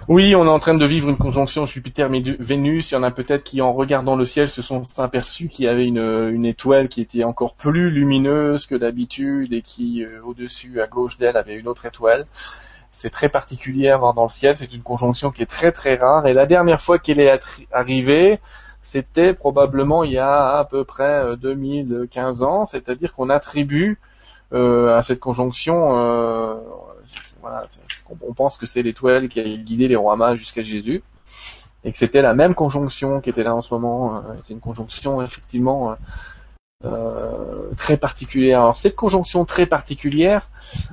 Oui, on est en train de vivre une conjonction Jupiter-Vénus. Il y en a peut-être qui, en regardant le ciel, se sont aperçus qu'il y avait une, étoile qui était encore plus lumineuse que d'habitude et qui, euh, au-dessus, à gauche d'elle, avait une autre étoile. C'est très particulier à voir dans le ciel. C'est une conjonction qui est très très rare. Et la dernière fois qu'elle est arrivée, c'était probablement il y a à peu près 2015 euh, ans. C'est-à-dire qu'on attribue euh, à cette conjonction euh, on pense que c'est l'étoile qui a guidé les rois jusqu'à Jésus, et que c'était la même conjonction qui était là en ce moment. Euh, c'est une conjonction effectivement très particulière. Alors cette conjonction très particulière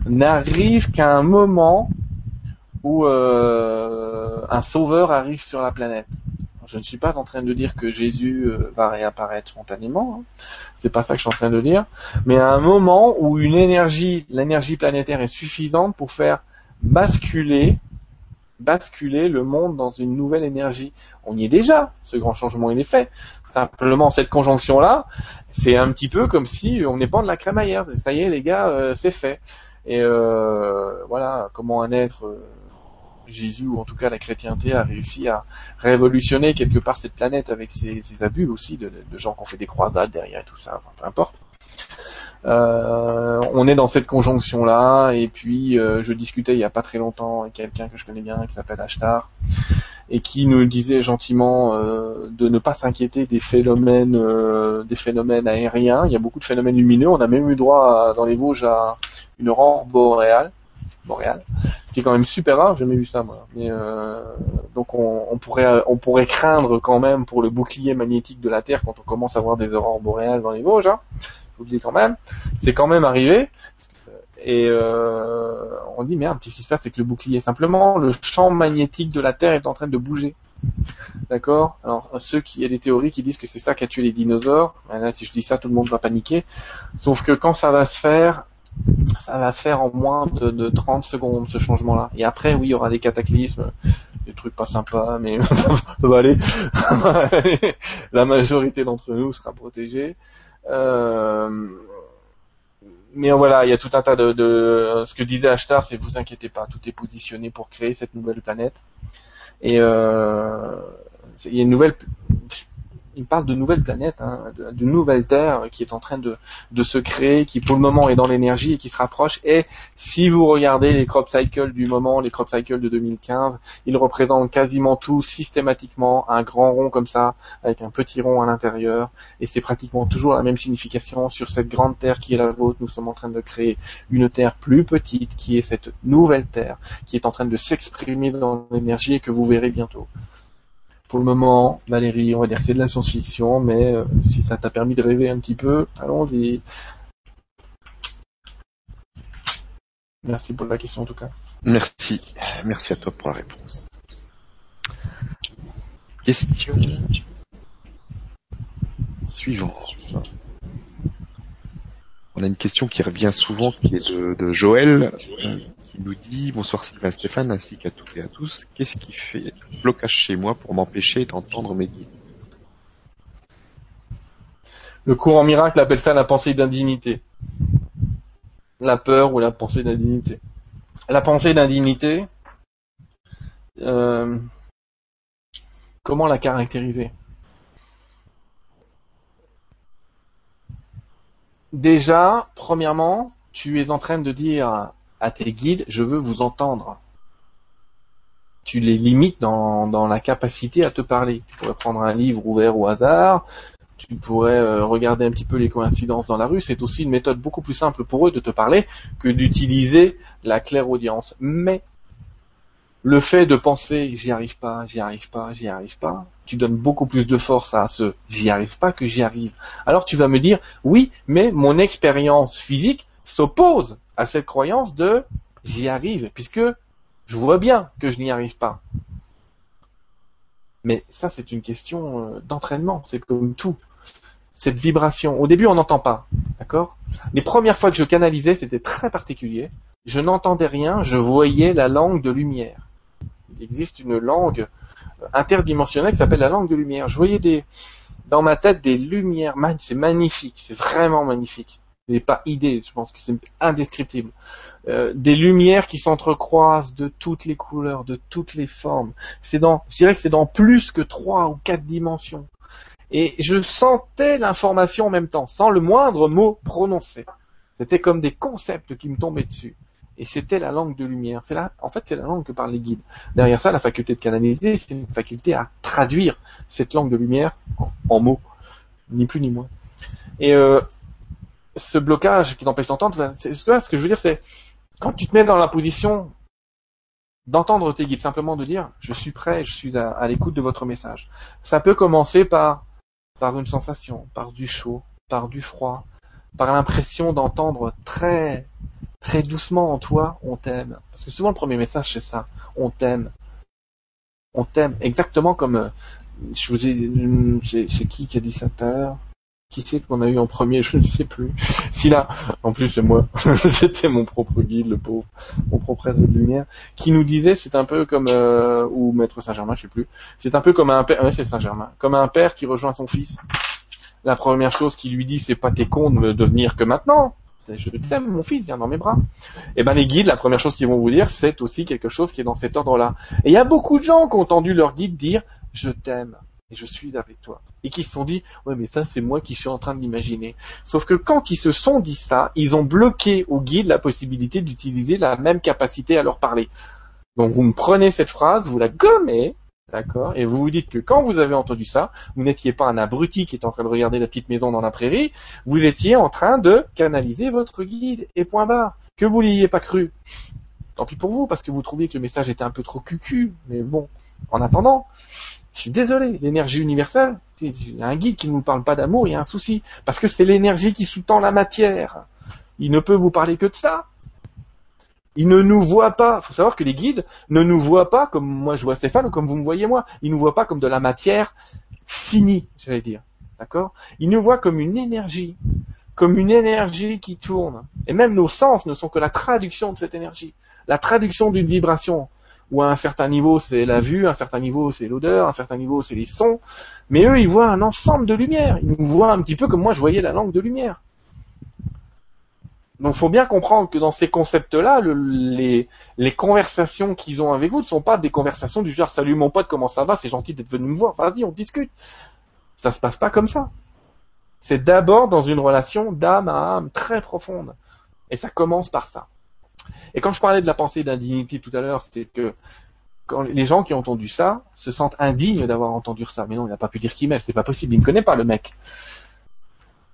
n'arrive qu'à un moment où un sauveur arrive sur la planète. Je ne suis pas en train de dire que Jésus va réapparaître spontanément. Hein. C'est pas ça que je suis en train de dire. Mais à un moment où une énergie, l'énergie planétaire est suffisante pour faire basculer, le monde dans une nouvelle énergie. On y est déjà, ce grand changement il est fait. Simplement cette conjonction là, c'est un petit peu comme si on pas de la crémaillère. Ça y est les gars, euh, c'est fait. Et euh, voilà comment un être euh, Jésus ou en tout cas la chrétienté a réussi à révolutionner quelque part cette planète avec ses, abus aussi de, gens qui ont fait des croisades derrière et tout ça, peu importe. Euh, on est dans cette conjonction là et puis euh, je discutais il y a pas très longtemps avec quelqu'un que je connais bien qui s'appelle Ashtar et qui nous disait gentiment euh, de ne pas s'inquiéter des phénomènes des phénomènes aériens il y a beaucoup de phénomènes lumineux on a même eu droit dans les Vosges à une aurore boréale quand même super rare j'ai jamais vu ça moi mais donc on, pourrait on pourrait craindre quand même pour le bouclier magnétique de la Terre quand on commence à voir des aurores boréales dans les Vosges hein vous le dis quand même, c'est quand même arrivé. Et euh, on dit merde, qu'est-ce qui se passe avec le bouclier? Simplement, le champ magnétique de la Terre est en train de bouger. D'accord? Alors, ceux qui, il y a des théories qui disent que c'est ça qui a tué les dinosaures. Là, si je dis ça, tout le monde va paniquer. Sauf que quand ça va se faire, ça va se faire en moins de, de 30 secondes, ce changement-là. Et après, oui, il y aura des cataclysmes, des trucs pas sympas, mais *laughs* ça va aller. *laughs* La majorité d'entre nous sera protégée. Euh, mais voilà, il y a tout un tas de, de ce que disait Ashtar, c'est vous inquiétez pas, tout est positionné pour créer cette nouvelle planète. Et euh, il y a une nouvelle, il parle de nouvelles planètes, hein, de- d'une nouvelle Terre qui est en train de, de se créer, qui pour le moment est dans l'énergie et qui se rapproche. Et si vous regardez les crop cycles du moment, les crop cycles de 2015, ils représentent quasiment tous systématiquement un grand rond comme ça, avec un petit rond à l'intérieur. Et c'est pratiquement toujours la même signification sur cette grande Terre qui est la vôtre. Nous sommes en train de créer une Terre plus petite, qui est cette nouvelle Terre, qui est en train de s'exprimer dans l'énergie et que vous verrez bientôt. Pour le moment, Valérie, on va dire que c'est de la science-fiction, mais euh, si ça t'a permis de rêver un petit peu, allons-y. Merci pour la question en tout cas. Merci. Merci à toi pour la réponse. Question suivante. On a une question qui revient souvent, qui est de, de Joël, nous dit Bonsoir Sylvain Stéphane, ainsi qu'à toutes et à tous. Qu'est-ce qui fait blocage chez moi pour m'empêcher d'entendre mes guides Le courant miracle appelle ça la pensée d'indignité. La peur ou la pensée d'indignité. La pensée d'indignité, euh, comment la caractériser? Déjà, premièrement, tu es en train de dire à tes guides, je veux vous entendre. Tu les limites dans, la capacité à te parler. Tu pourrais prendre un livre ouvert au hasard, tu pourrais euh, regarder un petit peu les coïncidences dans la rue. C'est aussi une méthode beaucoup plus simple pour eux de te parler que d'utiliser la clairaudience. Mais le fait de penser j'y arrive pas, j'y arrive pas, j'y arrive pas, tu donnes beaucoup plus de force à ce j'y arrive pas que j'y arrive. Alors tu vas me dire oui, mais mon expérience physique s'oppose à cette croyance de j'y arrive, puisque je vois bien que je n'y arrive pas. Mais ça, c'est une question euh, d'entraînement, c'est comme tout. Cette vibration, au début, on n'entend pas, d'accord? Les premières fois que je canalisais, c'était très particulier. Je n'entendais rien, je voyais la langue de lumière. Il existe une langue euh, interdimensionnelle qui s'appelle la langue de lumière. Je voyais des, dans ma tête des lumières, c'est magnifique, c'est vraiment magnifique. N'est pas idée, je pense que c'est indescriptible. Euh, des lumières qui s'entrecroisent de toutes les couleurs, de toutes les formes. C'est dans, je dirais que c'est dans plus que trois ou quatre dimensions. Et je sentais l'information en même temps, sans le moindre mot prononcé. C'était comme des concepts qui me tombaient dessus. Et c'était la langue de lumière. C'est là, en fait, c'est la langue que parlent les guides. Derrière ça, la faculté de canaliser, c'est une faculté à traduire cette langue de lumière en, en mots, ni plus ni moins. Et euh, ce blocage qui t'empêche d'entendre, c'est ce que, je veux dire, c'est quand tu te mets dans la position d'entendre tes guides, simplement de dire je suis prêt, je suis à, à l'écoute de votre message. Ça peut commencer par une sensation, par du chaud, par du froid, par l'impression d'entendre très très doucement en toi on t'aime. Parce que souvent le premier message c'est ça, on t'aime. On t'aime exactement comme euh, je vous ai c'est qui qui a dit ça tout à l'heure qui c'est qu'on a eu en premier, je ne sais plus. Si là, en plus c'est moi, *laughs* c'était mon propre guide, le pauvre, mon propre être de lumière, qui nous disait, c'est un peu comme, euh, ou Maître Saint-Germain, je sais plus, c'est un peu comme un père, ouais, c'est Saint-Germain, comme un père qui rejoint son fils. La première chose qu'il lui dit, c'est pas t'es con de me devenir que maintenant. Je t'aime, mon fils, viens dans mes bras. Et ben les guides, la première chose qu'ils vont vous dire, c'est aussi quelque chose qui est dans cet ordre-là. Et il y a beaucoup de gens qui ont entendu leur guide dire, je t'aime et je suis avec toi. Et qui se sont dit, ouais, mais ça, c'est moi qui suis en train de l'imaginer. Sauf que quand ils se sont dit ça, ils ont bloqué au guide la possibilité d'utiliser la même capacité à leur parler. Donc, vous me prenez cette phrase, vous la gommez, d'accord, et vous vous dites que quand vous avez entendu ça, vous n'étiez pas un abruti qui est en train de regarder la petite maison dans la prairie, vous étiez en train de canaliser votre guide, et point barre. Que vous l'ayez pas cru. Tant pis pour vous, parce que vous trouviez que le message était un peu trop cucu, mais bon, en attendant, je suis désolé, l'énergie universelle, il y a un guide qui ne nous parle pas d'amour, il y a un souci. Parce que c'est l'énergie qui sous-tend la matière. Il ne peut vous parler que de ça. Il ne nous voit pas. Il faut savoir que les guides ne nous voient pas comme moi je vois Stéphane ou comme vous me voyez moi. Ils nous voient pas comme de la matière finie, j'allais dire. D'accord? Ils nous voient comme une énergie. Comme une énergie qui tourne. Et même nos sens ne sont que la traduction de cette énergie. La traduction d'une vibration où à un certain niveau c'est la vue, à un certain niveau c'est l'odeur, à un certain niveau c'est les sons, mais eux ils voient un ensemble de lumière, ils nous voient un petit peu comme moi je voyais la langue de lumière. Donc faut bien comprendre que dans ces concepts-là, le- les, les conversations qu'ils ont avec vous ne sont pas des conversations du genre salut mon pote comment ça va, c'est gentil d'être venu me voir, vas-y on discute. Ça se passe pas comme ça. C'est d'abord dans une relation d'âme à âme très profonde. Et ça commence par ça. Et quand je parlais de la pensée d'indignité tout à l'heure, c'est que les gens qui ont entendu ça se sentent indignes d'avoir entendu ça. Mais non, il n'a pas pu dire qui m'aime, c'est pas possible, il ne connaît pas le mec.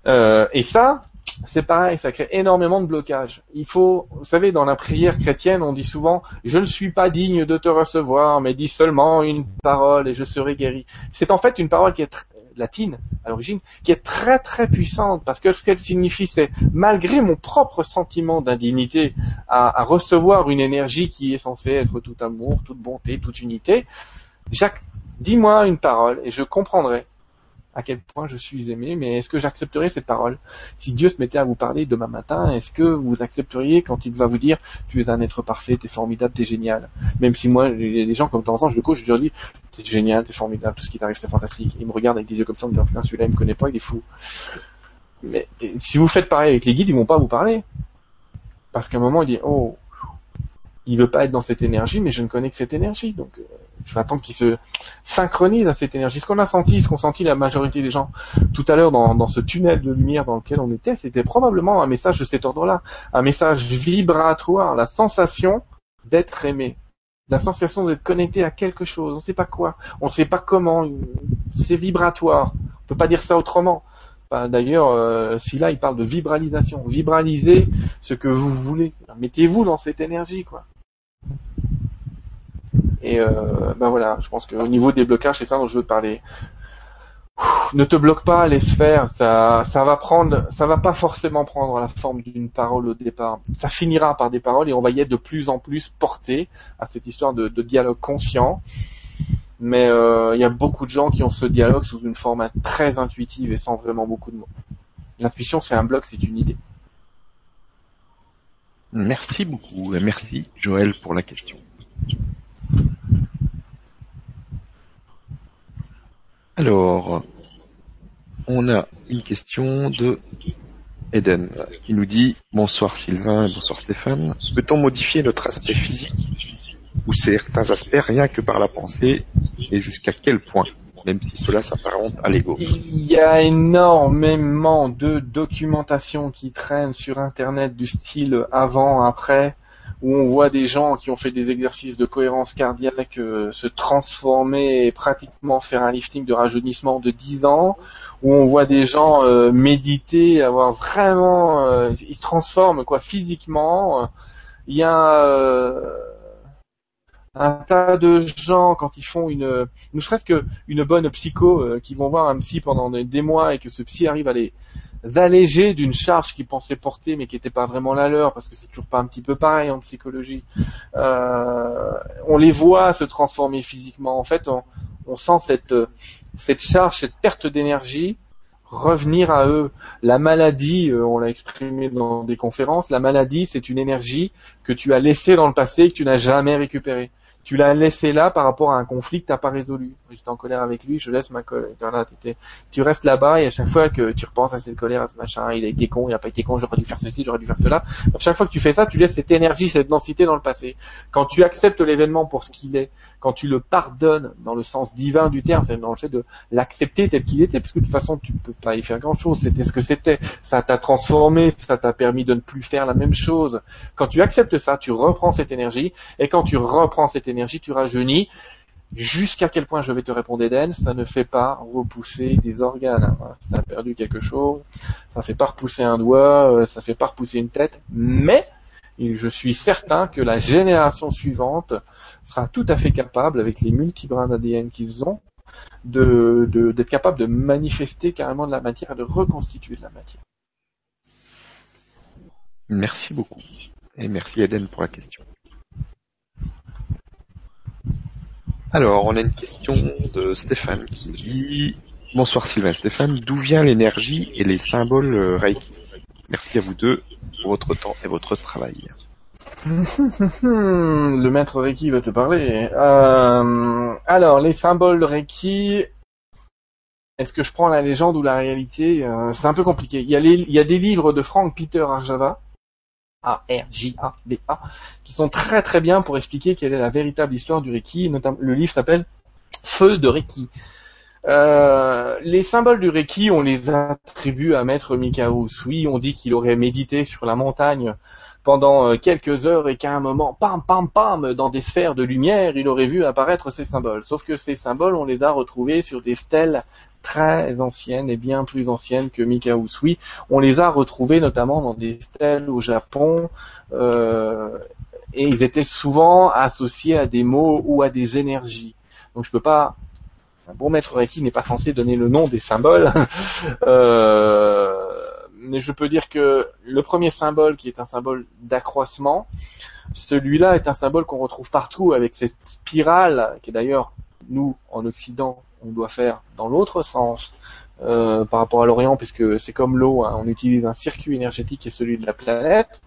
Euh, et ça, c'est pareil, ça crée énormément de blocages. Il faut, vous savez, dans la prière chrétienne, on dit souvent "Je ne suis pas digne de te recevoir, mais dis seulement une parole et je serai guéri." C'est en fait une parole qui est tr- latine à l'origine, qui est très très puissante parce que ce qu'elle signifie, c'est malgré mon propre sentiment d'indignité à, recevoir une énergie qui est censée être tout amour, toute bonté, toute unité, Jacques, dis-moi une parole et je comprendrai à quel point je suis aimé, mais est-ce que j'accepterai cette parole? Si Dieu se mettait à vous parler demain matin, est-ce que vous accepteriez quand il va vous dire tu es un être parfait, t'es formidable, t'es génial Même si moi, il y a des gens comme de temps en temps, je le coach, je leur dis t'es génial, t'es formidable, tout ce qui t'arrive c'est fantastique. Ils me regardent avec des yeux comme ça, en me disant putain celui-là il me connaît pas, il est fou. Mais si vous faites pareil avec les guides, ils vont pas vous parler. Parce qu'à un moment, il dit oh, il veut pas être dans cette énergie, mais je ne connais que cette énergie, donc je vais attendre qu'il se synchronise à cette énergie. Ce qu'on a senti, ce qu'ont senti la majorité des gens tout à l'heure dans, ce tunnel de lumière dans lequel on était, c'était probablement un message de cet ordre-là, un message vibratoire, la sensation d'être aimé, la sensation d'être connecté à quelque chose. On ne sait pas quoi, on ne sait pas comment. C'est vibratoire. On peut pas dire ça autrement. Enfin, D'ailleurs, euh, si là il parle de vibralisation, vibraliser ce que vous voulez. Mettez-vous dans cette énergie, quoi. Et euh, ben voilà, je pense qu'au niveau des blocages, c'est ça dont je veux parler. Ne te bloque pas, laisse faire. Ça, ça va prendre, ça va pas forcément prendre la forme d'une parole au départ. Ça finira par des paroles et on va y être de plus en plus porté à cette histoire de, de dialogue conscient. Mais euh, il y a beaucoup de gens qui ont ce dialogue sous une forme très intuitive et sans vraiment beaucoup de mots. L'intuition, c'est un bloc, c'est une idée. Merci beaucoup. et Merci, Joël, pour la question. Alors, on a une question de Eden qui nous dit Bonsoir Sylvain et bonsoir Stéphane. Peut-on modifier notre aspect physique ou certains aspects rien que par la pensée et jusqu'à quel point même si cela s'apparente à l'ego? Il y a énormément de documentation qui traîne sur Internet du style avant, après, où on voit des gens qui ont fait des exercices de cohérence cardiaque euh, se transformer et pratiquement faire un lifting de rajeunissement de 10 ans, où on voit des gens euh, méditer, avoir vraiment, euh, ils se transforment quoi physiquement. Il y a un tas de gens quand ils font une, ne serait-ce que une bonne psycho, qui vont voir un psy pendant des, des mois et que ce psy arrive à les alléger d'une charge qu'ils pensaient porter mais qui n'était pas vraiment la leur parce que c'est toujours pas un petit peu pareil en psychologie. Euh, on les voit se transformer physiquement. En fait, on, sent cette cette charge, cette perte d'énergie revenir à eux. La maladie, euh, on l'a exprimé dans des conférences, la maladie, c'est une énergie que tu as laissée dans le passé et que tu n'as jamais récupérée. Tu l'as laissée là par rapport à un conflit que tu n'as pas résolu. J'étais en colère avec lui, je laisse ma colère. Voilà, tu restes là-bas et à chaque fois que tu repenses à cette colère, à ce machin, il a été con, il n'a pas été con, j'aurais dû faire ceci, j'aurais dû faire cela. À chaque fois que tu fais ça, tu laisses cette énergie, cette densité dans le passé. Quand tu acceptes l'événement pour ce qu'il est, quand tu le pardonnes dans le sens divin du terme, c'est dans le fait de l'accepter tel qu'il était, parce que de toute façon tu peux pas y faire grand chose, c'était ce que c'était, ça t'a transformé, ça t'a permis de ne plus faire la même chose. Quand tu acceptes ça, tu reprends cette énergie, et quand tu reprends cette énergie, tu rajeunis, jusqu'à quel point je vais te répondre Eden, ça ne fait pas repousser des organes. Voilà, Si tu as perdu quelque chose, ça fait pas repousser un doigt, euh, ça fait pas repousser une tête, mais je suis certain que la génération suivante sera tout à fait capable, avec les multibrins d'ADN qu'ils ont, de- d'être capable de manifester carrément de la matière et de reconstituer de la matière. Merci beaucoup. Et merci Eden pour la question. Alors, on a une question de Stéphane qui dit Bonsoir Sylvain Stéphane, d'où vient l'énergie et les symboles euh, Reiki? Merci à vous deux pour votre temps et votre travail. *laughs* Le maître Reiki va te parler. Euh, alors, les symboles Reiki, est-ce que je prends la légende ou la réalité? Euh, C'est un peu compliqué. Il y, a il y a des livres de Frank Peter Arjava, A-R-J-A-V-A, qui sont très très bien pour expliquer quelle est la véritable histoire du Reiki. Notamment, le livre s'appelle Feu de Reiki. Euh, les symboles du Reiki, on les attribue à Maître Mikao Usui. On dit qu'il aurait médité sur la montagne pendant euh, quelques heures et qu'à un moment, pam, pam, pam, dans des sphères de lumière, il aurait vu apparaître ces symboles. Sauf que ces symboles, on les a retrouvés sur des stèles très anciennes et bien plus anciennes que Mikao Usui. On les a retrouvés notamment dans des stèles au Japon, euh, et ils étaient souvent associés à des mots ou à des énergies. Donc je peux pas un bon maître Reiki n'est pas censé donner le nom des symboles. *laughs* Euh, mais je peux dire que le premier symbole, qui est un symbole d'accroissement, celui-là est un symbole qu'on retrouve partout avec cette spirale, qui est d'ailleurs, nous, en Occident, on doit faire dans l'autre sens euh, par rapport à l'Orient, puisque c'est comme l'eau, hein, on utilise un circuit énergétique qui est celui de la planète.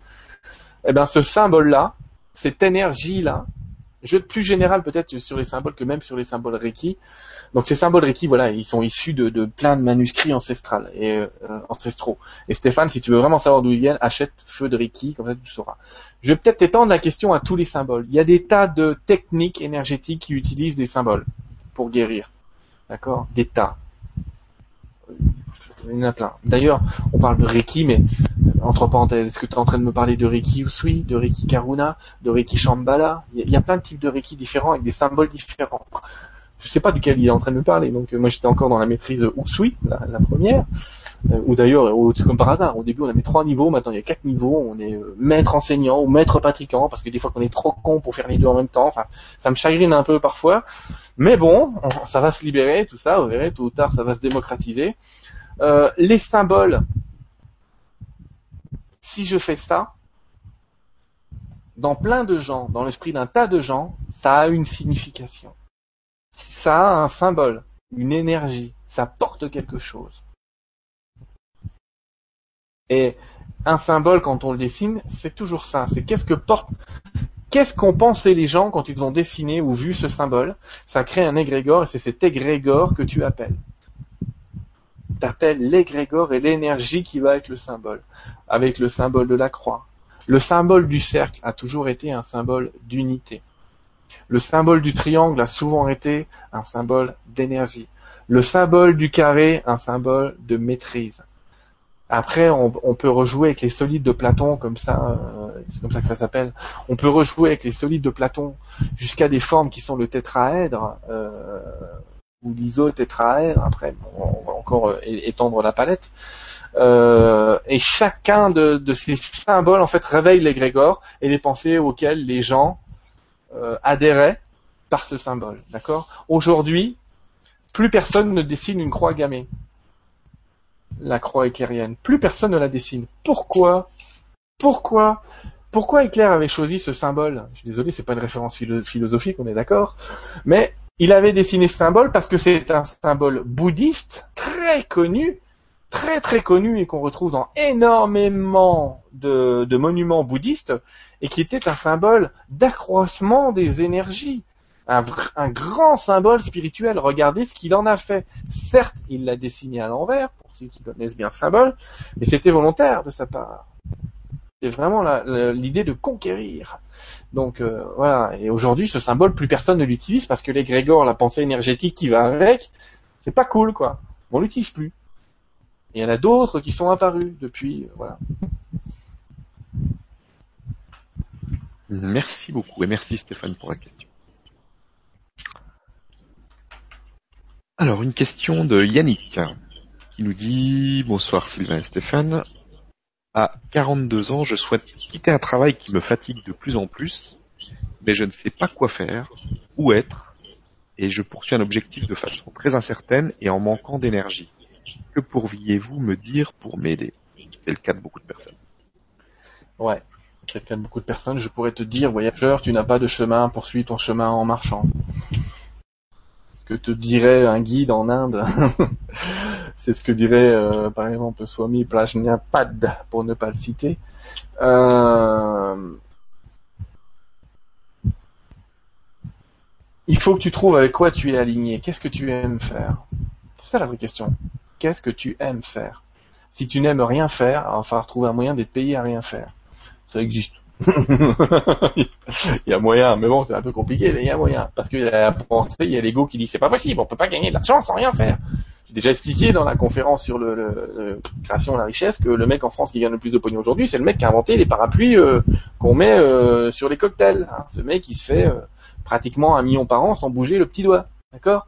Eh bien, ce symbole-là, cette énergie-là, jeu plus général peut-être sur les symboles que même sur les symboles Reiki. Donc ces symboles Reiki, voilà, ils sont issus de, de plein de manuscrits ancestrales euh, ancestraux. Et Stéphane, si tu veux vraiment savoir d'où ils viennent, achète Feu de Reiki, comme ça tu sauras. Je vais peut-être étendre la question à tous les symboles. Il y a des tas de techniques énergétiques qui utilisent des symboles pour guérir. D'accord? Des tas. Il y en a plein. D'ailleurs, on parle de Reiki, mais entre parenthèses, est-ce que tu es en train de me parler de Reiki Usui, de Reiki Karuna, de Reiki Shambhala? Il y a plein de types de Reiki différents avec des symboles différents. Je sais pas duquel il est en train de me parler, donc euh, moi j'étais encore dans la maîtrise Usui, la, première, euh, ou d'ailleurs, euh, comme par hasard, au début on avait trois niveaux, maintenant il y a quatre niveaux, on est maître enseignant ou maître pratiquant, parce que des fois qu'on est trop con pour faire les deux en même temps, enfin ça me chagrine un peu parfois, mais bon, ça va se libérer, tout ça, vous verrez, tôt ou tard ça va se démocratiser. les symboles, si je fais ça, dans plein de gens, dans l'esprit d'un tas de gens, ça a une signification. Ça a un symbole, une énergie, ça porte quelque chose. Et un symbole, quand on le dessine, c'est toujours ça. C'est qu'est-ce qu'ont pensé les gens quand ils ont dessiné ou vu ce symbole. Ça crée un égrégore et c'est cet égrégore que tu appelles t'appelles l'égrégore et l'énergie qui va avec le symbole, avec le symbole de la croix. Le symbole du cercle a toujours été un symbole d'unité. Le symbole du triangle a souvent été un symbole d'énergie. Le symbole du carré, un symbole de maîtrise. Après, on, peut rejouer avec les solides de Platon, comme ça, euh, c'est comme ça que ça s'appelle. On peut rejouer avec les solides de Platon jusqu'à des formes qui sont le tétraèdre. Euh, ou l'isotétraèdre, après on va encore euh, étendre la palette. Euh, et chacun de, ces symboles en fait réveille l'égrégore et les pensées auxquelles les gens euh, adhéraient par ce symbole. D'accord? Aujourd'hui, plus personne ne dessine une croix gammée. La croix éclairienne. Plus personne ne la dessine. Pourquoi? Pourquoi? Pourquoi Éclair avait choisi ce symbole? Je suis désolé, c'est pas une référence philosophique, on est d'accord. Mais il avait dessiné ce symbole parce que c'est un symbole bouddhiste très connu, très très connu et qu'on retrouve dans énormément de, monuments bouddhistes et qui était un symbole d'accroissement des énergies. Un, grand symbole spirituel. Regardez ce qu'il en a fait. Certes, il l'a dessiné à l'envers, pour ceux qui connaissent bien ce symbole, mais c'était volontaire de sa part. C'est vraiment l'idée de conquérir. Donc euh, voilà, et aujourd'hui ce symbole plus personne ne l'utilise parce que l'égrégore, la pensée énergétique qui va avec, c'est pas cool quoi. On l'utilise plus. Il y en a d'autres qui sont apparus depuis, euh, voilà. Merci beaucoup et merci Stéphane pour la question. Alors une question de Yannick qui nous dit bonsoir Sylvain et Stéphane. À 42 ans, je souhaite quitter un travail qui me fatigue de plus en plus, mais je ne sais pas quoi faire, où être, et je poursuis un objectif de façon très incertaine et en manquant d'énergie. Que pourriez-vous me dire pour m'aider? C'est le cas de beaucoup de personnes. Ouais, c'est le cas de beaucoup de personnes. Je pourrais te dire, voyageur, tu n'as pas de chemin, poursuis ton chemin en marchant que te dirait un guide en Inde? *laughs* c'est ce que dirait euh, par exemple Swami Prajnapad pour ne pas le citer. Euh, il faut que tu trouves avec quoi tu es aligné. Qu'est-ce que tu aimes faire? C'est ça la vraie question. Qu'est-ce que tu aimes faire? Si tu n'aimes rien faire, il va falloir trouver un moyen d'être payé à rien faire. Ça existe. *laughs* il y a moyen, mais bon, c'est un peu compliqué, mais il y a moyen. Parce qu'il y a la pensée, il y a l'ego qui dit c'est pas possible, on peut pas gagner de l'argent sans rien faire. J'ai déjà expliqué dans la conférence sur le, le- le création de la richesse que le mec en France qui gagne le plus de pognon aujourd'hui, c'est le mec qui a inventé les parapluies euh, qu'on met euh, sur les cocktails. hein. Ce mec, il se fait euh, pratiquement un million par an sans bouger le petit doigt. D'accord?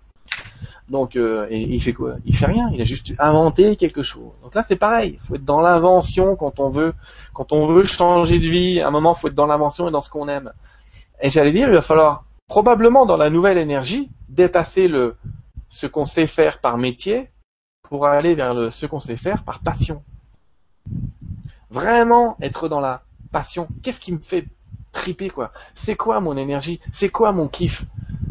Donc, euh, et, il fait quoi? Il fait rien. Il a juste inventé quelque chose. Donc là, c'est pareil. Il faut être dans l'invention quand on veut, quand on veut changer de vie. À un moment, il faut être dans l'invention et dans ce qu'on aime. Et j'allais dire, il va falloir probablement dans la nouvelle énergie dépasser le ce qu'on sait faire par métier pour aller vers le ce qu'on sait faire par passion. Vraiment être dans la passion. Qu'est-ce qui me fait triper quoi? C'est quoi mon énergie? C'est quoi mon kiff?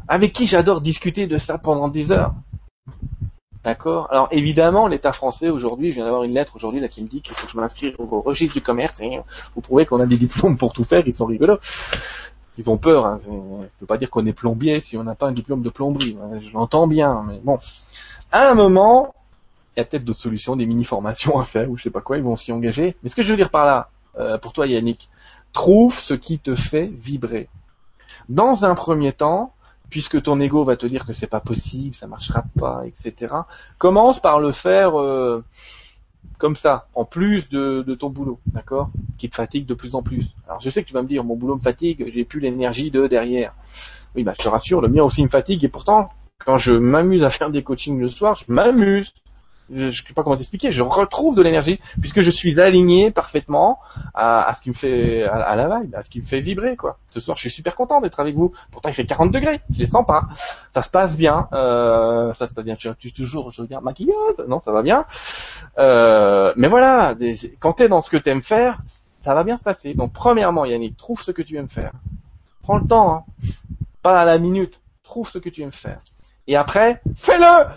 Avec qui j'adore discuter de ça pendant des heures D'accord? Alors évidemment, l'État français aujourd'hui, je viens d'avoir une lettre aujourd'hui là qui me dit qu'il faut que je m'inscrive au registre du commerce. Et vous prouvez qu'on a des diplômes pour tout faire, ils sont rigolos. Ils ont peur. Hein. Je peux pas dire qu'on est plombier si on n'a pas un diplôme de plomberie. Je l'entends bien, mais bon. À un moment, il y a peut-être d'autres solutions, des mini-formations à faire ou je sais pas quoi. Ils vont s'y engager. Mais ce que je veux dire par là, euh, pour toi Yannick, trouve ce qui te fait vibrer. Dans un premier temps, puisque ton ego va te dire que c'est pas possible, ça marchera pas, etc. Commence par le faire euh, comme ça, en plus de, de ton boulot, d'accord Qui te fatigue de plus en plus. Alors je sais que tu vas me dire, mon boulot me fatigue, j'ai plus l'énergie de derrière. Oui, bah je te rassure, le mien aussi me fatigue, et pourtant, quand je m'amuse à faire des coachings le soir, je m'amuse. Je ne sais pas comment t'expliquer, je retrouve de l'énergie, puisque je suis aligné parfaitement à, à ce qui me fait, à, la vibe, à ce qui me fait vibrer, quoi. Ce soir, je suis super content d'être avec vous. Pourtant, il fait 40 degrés, je les sens pas. Ça se passe bien, euh, ça se passe bien. Tu, tu toujours, je regarde maquilleuse, non, ça va bien. Euh, mais voilà, des, quand t'es dans ce que t'aimes faire, ça va bien se passer. Donc, premièrement, Yannick, trouve ce que tu aimes faire. Prends le temps, hein. pas à la minute. Trouve ce que tu aimes faire. Et après, fais-le.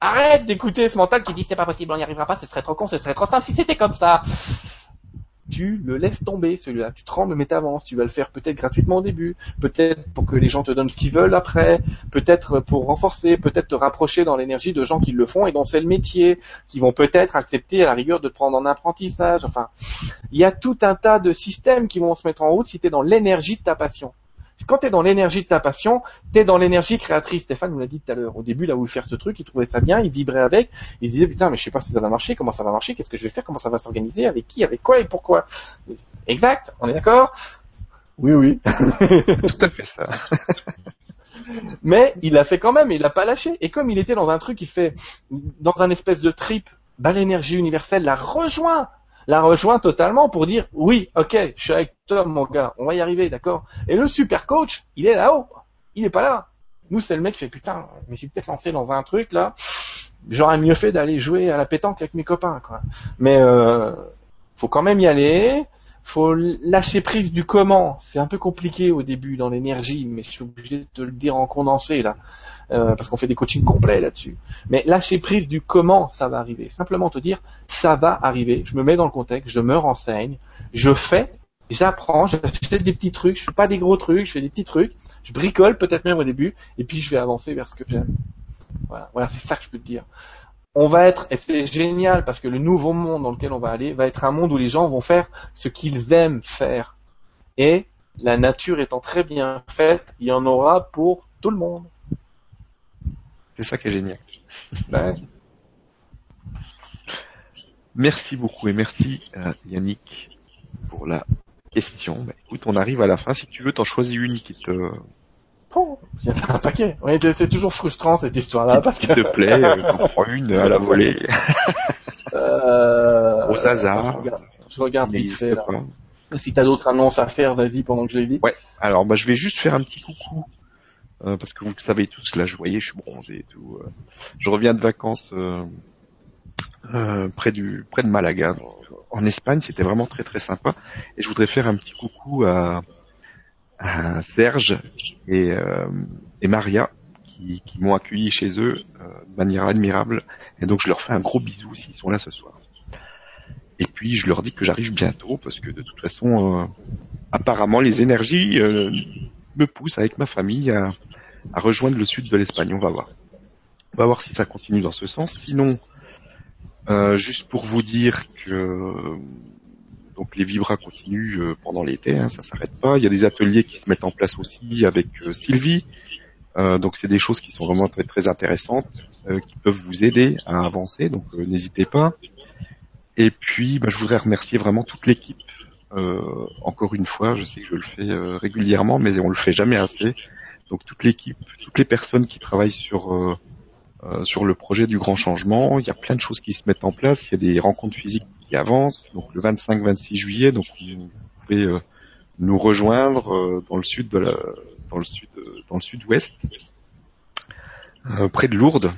Arrête d'écouter ce mental qui dit c'est pas possible, on n'y arrivera pas, ce serait trop con, ce serait trop simple si c'était comme ça. Tu le laisses tomber celui-là, tu trembles mais t'avances, tu vas le faire peut-être gratuitement au début, peut-être pour que les gens te donnent ce qu'ils veulent après, peut-être pour renforcer, peut-être te rapprocher dans l'énergie de gens qui le font et dont c'est le métier, qui vont peut-être accepter à la rigueur de te prendre en apprentissage, enfin, il y a tout un tas de systèmes qui vont se mettre en route si tu es dans l'énergie de ta passion. Quand tu es dans l'énergie de ta passion, tu es dans l'énergie créatrice. Stéphane nous l'a dit tout à l'heure. Au début, là où il faire ce truc, il trouvait ça bien, il vibrait avec. Il se disait, putain, mais je sais pas si ça va marcher, comment ça va marcher, qu'est-ce que je vais faire, comment ça va s'organiser, avec qui, avec quoi et pourquoi. Exact, on est d'accord? Oui, oui. *laughs* Tout à fait ça. *laughs* Mais il l'a fait quand même, et il l'a pas lâché. Et comme il était dans un truc, il fait, dans un espèce de trip, bah, l'énergie universelle la rejoint la rejoint totalement pour dire oui, ok, je suis avec toi mon gars, on va y arriver, d'accord. Et le super coach, il est là-haut, il est pas là. Nous c'est le mec qui fait putain, me suis peut-être lancé dans un truc là, j'aurais mieux fait d'aller jouer à la pétanque avec mes copains quoi. Mais euh, faut quand même y aller, faut lâcher prise du comment. C'est un peu compliqué au début dans l'énergie, mais je suis obligé de te le dire en condensé là. Euh, parce qu'on fait des coachings complets là-dessus. Mais lâcher prise du comment ça va arriver. Simplement te dire, ça va arriver. Je me mets dans le contexte, je me renseigne, je fais, j'apprends, j'achète des petits trucs, je fais pas des gros trucs, je fais des petits trucs, je bricole peut-être même au début, et puis je vais avancer vers ce que j'aime. Voilà, voilà c'est ça que je peux te dire. On va être, et c'est génial parce que le nouveau monde dans lequel on va aller va être un monde où les gens vont faire ce qu'ils aiment faire. Et la nature étant très bien faite, il y en aura pour tout le monde. C'est ça qui est génial. Ouais. Merci beaucoup et merci euh, Yannick pour la question. Bah, écoute, on arrive à la fin. Si tu veux, t'en choisis une qui te, Il y en a un paquet. Ouais, c'est toujours frustrant cette histoire-là parce que te plaît. euh, T'en prends une à la volée. *laughs* euh, Au hasard. Je regarde, je Là. pas. Si t'as d'autres annonces à faire, vas-y pendant que je les dis. Ouais. Alors, bah, je vais juste faire un petit coucou. euh, parce que vous le savez tous, là, je voyais, je suis bronzé et tout. euh. je reviens de vacances euh, euh, près du près de Malaga, en Espagne. C'était vraiment très très sympa. Et je voudrais faire un petit coucou à, Serge et, euh, Maria qui, m'ont accueilli chez eux euh, de manière admirable. Et donc, je leur fais un gros bisou s'ils sont là ce soir. Et puis, je leur dis que j'arrive bientôt parce que de toute façon, euh, apparemment, les énergies me poussent avec ma famille à, à rejoindre le sud de l'Espagne. On va voir. On va voir si ça continue dans ce sens. Sinon, juste pour vous dire que donc les vibras continuent euh, pendant l'été, hein, ça s'arrête pas. Il y a des ateliers qui se mettent en place aussi avec euh, Sylvie. Euh, donc c'est des choses qui sont vraiment très très intéressantes, qui peuvent vous aider à avancer. Donc n'hésitez pas. Et puis bah, je voudrais remercier vraiment toute l'équipe. Encore une fois, je sais que je le fais régulièrement, mais on le fait jamais assez. Donc toute l'équipe, toutes les personnes qui travaillent sur euh, sur le projet du grand changement. Il y a plein de choses qui se mettent en place. Il y a des rencontres physiques qui avancent. Donc le 25-26 juillet, donc vous pouvez euh, nous rejoindre euh, dans le sud de la, dans le sud, euh, dans le sud-ouest, près de Lourdes.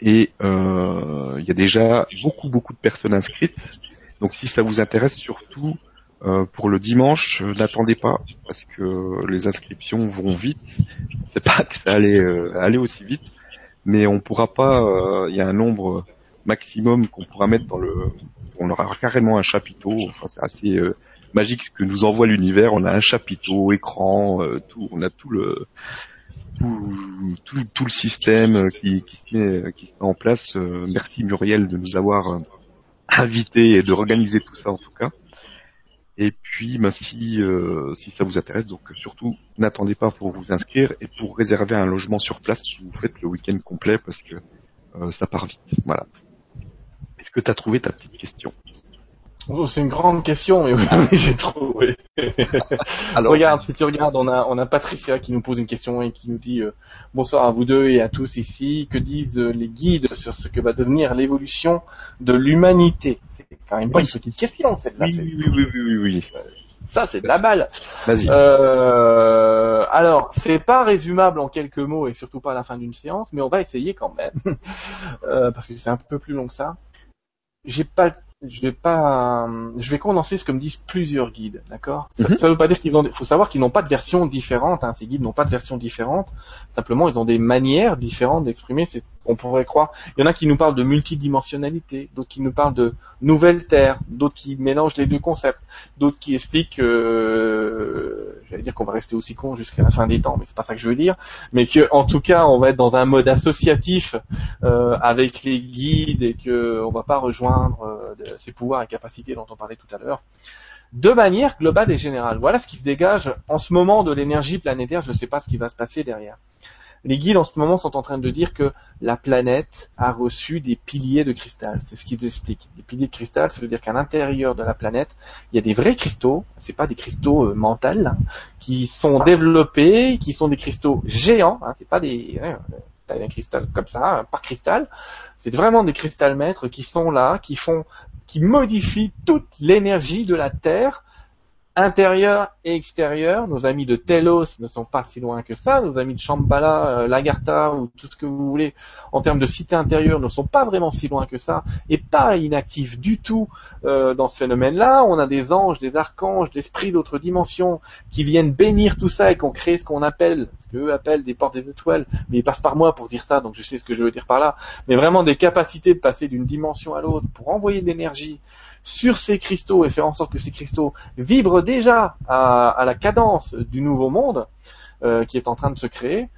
Et il y a déjà beaucoup beaucoup de personnes inscrites. Donc si ça vous intéresse, surtout euh, pour le dimanche, n'attendez pas parce que les inscriptions vont vite. C'est pas que ça allait euh, aller aussi vite, mais on pourra pas. euh, Il y a un nombre maximum qu'on pourra mettre dans le. On aura carrément un chapiteau. Enfin, c'est assez euh, magique ce que nous envoie l'univers. On a un chapiteau, écran, euh, tout. On a tout le tout, tout, le système qui, qui, se met, qui se met en place. Merci Muriel de nous avoir invités et de organiser tout ça en tout cas. Et puis, ben, si, ça vous intéresse, donc surtout, n'attendez pas pour vous inscrire et pour réserver un logement sur place si vous faites le week-end complet parce que euh, ça part vite. Voilà. Est-ce que tu as trouvé ta petite question? Oh, c'est une grande question, mais *laughs* oui, j'ai trouvé. *laughs* Alors, Regarde, si tu regardes, on a, on a Patricia qui nous pose une question et qui nous dit euh, bonsoir à vous deux et à tous ici. Que disent euh, les guides sur ce que va devenir l'évolution de l'humanité? C'est quand même pas une petite question, celle-là. oui, oui, oui, oui, oui. Ça, c'est de la balle. Vas-y. Euh, alors, c'est pas résumable en quelques mots et surtout pas à la fin d'une séance, mais on va essayer quand même *laughs* Euh, parce que c'est un peu plus long que ça. J'ai pas, je vais pas, je vais condenser ce que me disent plusieurs guides, d'accord? Ça, Mhm. ça veut pas dire qu'ils ont, faut savoir qu'ils n'ont pas de version différente. Hein, ces guides n'ont pas de version différente. Simplement, ils ont des manières différentes d'exprimer. On pourrait croire. Il y en a qui nous parlent de multidimensionnalité, d'autres qui nous parlent de nouvelle terre, d'autres qui mélangent les deux concepts d'autres qui expliquent euh, j'allais dire qu'on va rester aussi con jusqu'à la fin des temps mais c'est pas ça que je veux dire mais que en tout cas on va être dans un mode associatif euh, avec les guides et que on va pas rejoindre euh, ces pouvoirs et capacités dont on parlait tout à l'heure de manière globale et générale voilà ce qui se dégage en ce moment de l'énergie planétaire je ne sais pas ce qui va se passer derrière les guides en ce moment sont en train de dire que la planète a reçu des piliers de cristal. C'est ce qu'ils expliquent. Des piliers de cristal, ça veut dire qu'à l'intérieur de la planète, il y a des vrais cristaux, c'est pas des cristaux euh, mentaux, hein, qui sont développés, qui sont des cristaux géants, hein, c'est pas des hein, t'as un cristal comme ça, un par cristal, c'est vraiment des cristalmètres qui sont là, qui font, qui modifient toute l'énergie de la Terre, intérieure et extérieure. Nos amis de Telos ne sont pas si loin que ça, nos amis de Shambhala, euh, Lagartha ou tout ce que vous voulez en termes de cité intérieure ne sont pas vraiment si loin que ça et pas inactifs du tout euh, dans ce phénomène-là. On a des anges, des archanges, des esprits d'autres dimensions qui viennent bénir tout ça et qui ont créé ce qu'on appelle, ce qu'eux appellent des portes des étoiles, mais ils passent par moi pour dire ça, donc je sais ce que je veux dire par là, mais vraiment des capacités de passer d'une dimension à l'autre pour envoyer de l'énergie sur ces cristaux et faire en sorte que ces cristaux vibrent déjà à, la cadence du nouveau monde euh, qui est en train de se créer.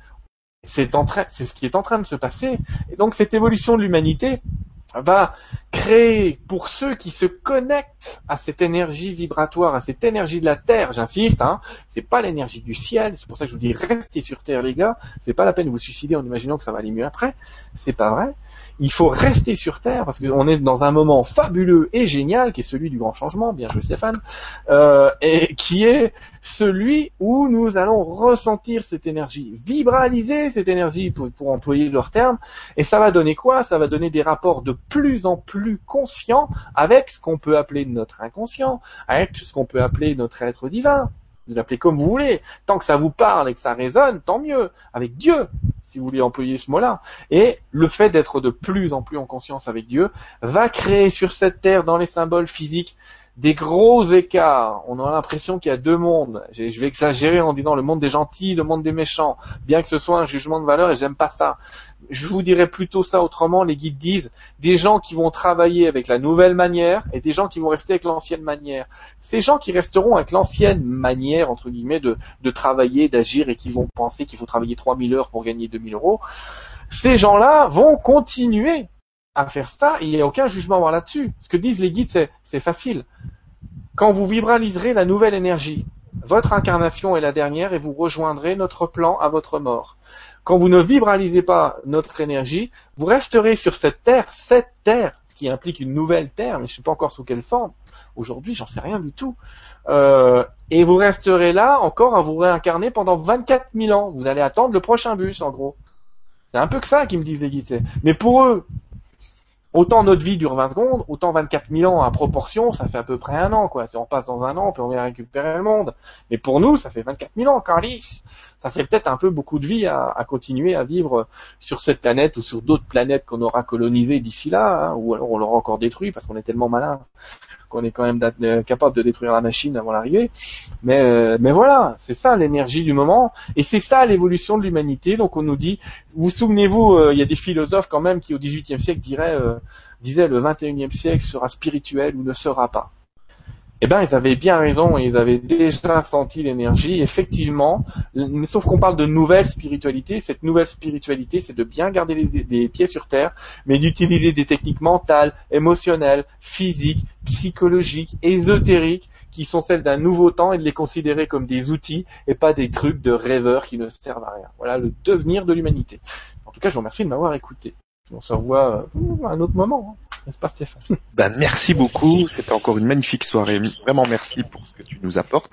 C'est ce qui est en train de se passer. Et donc cette évolution de l'humanité va créer pour ceux qui se connectent à cette énergie vibratoire, à cette énergie de la terre, j'insiste, hein, c'est pas l'énergie du ciel, c'est pour ça que je vous dis restez sur terre les gars, c'est pas la peine de vous suicider en imaginant que ça va aller mieux après, c'est pas vrai. Il faut rester sur terre parce qu'on est dans un moment fabuleux et génial qui est celui du grand changement, bien joué Stéphane, euh, et qui est celui où nous allons ressentir cette énergie, vibraliser cette énergie pour, employer leur terme, et ça va donner quoi? Ça va donner des rapports de plus en plus conscients avec ce qu'on peut appeler notre inconscient, avec ce qu'on peut appeler notre être divin. Vous l'appelez comme vous voulez. Tant que ça vous parle et que ça résonne, tant mieux. Avec Dieu, si vous voulez employer ce mot-là. Et le fait d'être de plus en plus en conscience avec Dieu va créer sur cette terre, dans les symboles physiques, des gros écarts. On a l'impression qu'il y a deux mondes. Je vais exagérer en disant le monde des gentils, le monde des méchants, bien que ce soit un jugement de valeur et j'aime pas ça. Je vous dirais plutôt ça autrement. Les guides disent des gens qui vont travailler avec la nouvelle manière et des gens qui vont rester avec l'ancienne manière. Ces gens qui resteront avec l'ancienne manière, entre guillemets, de, de travailler, d'agir et qui vont penser qu'il faut travailler 3000 heures pour gagner 2000 euros, ces gens-là vont continuer à faire ça. Il n'y a aucun jugement à avoir là-dessus. Ce que disent les guides, c'est, facile. quand vous vibraliserez la nouvelle énergie, votre incarnation est la dernière et vous rejoindrez notre plan à votre mort. Quand vous ne vibralisez pas notre énergie, vous resterez sur cette terre, cette terre, ce qui implique une nouvelle terre, mais je ne sais pas encore sous quelle forme. Aujourd'hui, j'en sais rien du tout. Euh, et vous resterez là encore à vous réincarner pendant 24 000 ans. Vous allez attendre le prochain bus, en gros. C'est un peu que ça qui me disait Guy. Mais pour eux, autant notre vie dure 20 secondes, autant 24 000 ans à proportion, ça fait à peu près un an, quoi. Si on passe dans un an, puis on vient récupérer le monde. Mais pour nous, ça fait 24 000 ans, Carlis. Ça fait peut-être un peu beaucoup de vie à, continuer à vivre sur cette planète ou sur d'autres planètes qu'on aura colonisées d'ici là, hein, ou alors on l'aura encore détruit parce qu'on est tellement malin qu'on est quand même euh, capable de détruire la machine avant l'arrivée. Mais, euh, mais voilà, c'est ça l'énergie du moment, et c'est ça l'évolution de l'humanité. Donc on nous dit, vous souvenez-vous, euh, il y a des philosophes quand même qui au XVIIIe siècle diraient, disaient le XXIe siècle sera spirituel ou ne sera pas eh ben ils avaient bien raison, ils avaient déjà senti l'énergie. Effectivement, sauf qu'on parle de nouvelle spiritualité, cette nouvelle spiritualité, c'est de bien garder les, pieds sur terre, mais d'utiliser des techniques mentales, émotionnelles, physiques, psychologiques, ésotériques, qui sont celles d'un nouveau temps et de les considérer comme des outils et pas des trucs de rêveurs qui ne servent à rien. Voilà le devenir de l'humanité. En tout cas, je vous remercie de m'avoir écouté. On se revoit euh, à un autre moment. N'est-ce pas Stéphane? Ben, Merci beaucoup. C'était encore une magnifique soirée. Vraiment merci pour ce que tu nous apportes.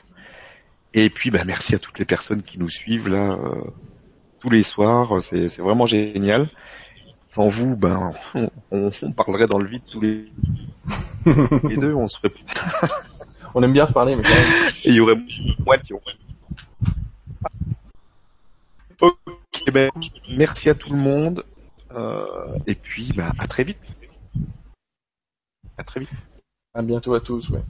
Et puis ben, merci à toutes les personnes qui nous suivent là euh, tous les soirs. C'est vraiment génial. Sans vous, ben on, on, parlerait dans le vide tous les, les deux. On serait. *laughs* on aime bien se parler, mais quand même. Et il y aurait moins de Ok, ben, merci à tout le monde. Euh, et puis, bah, à très vite. À très vite. À bientôt à tous, ouais.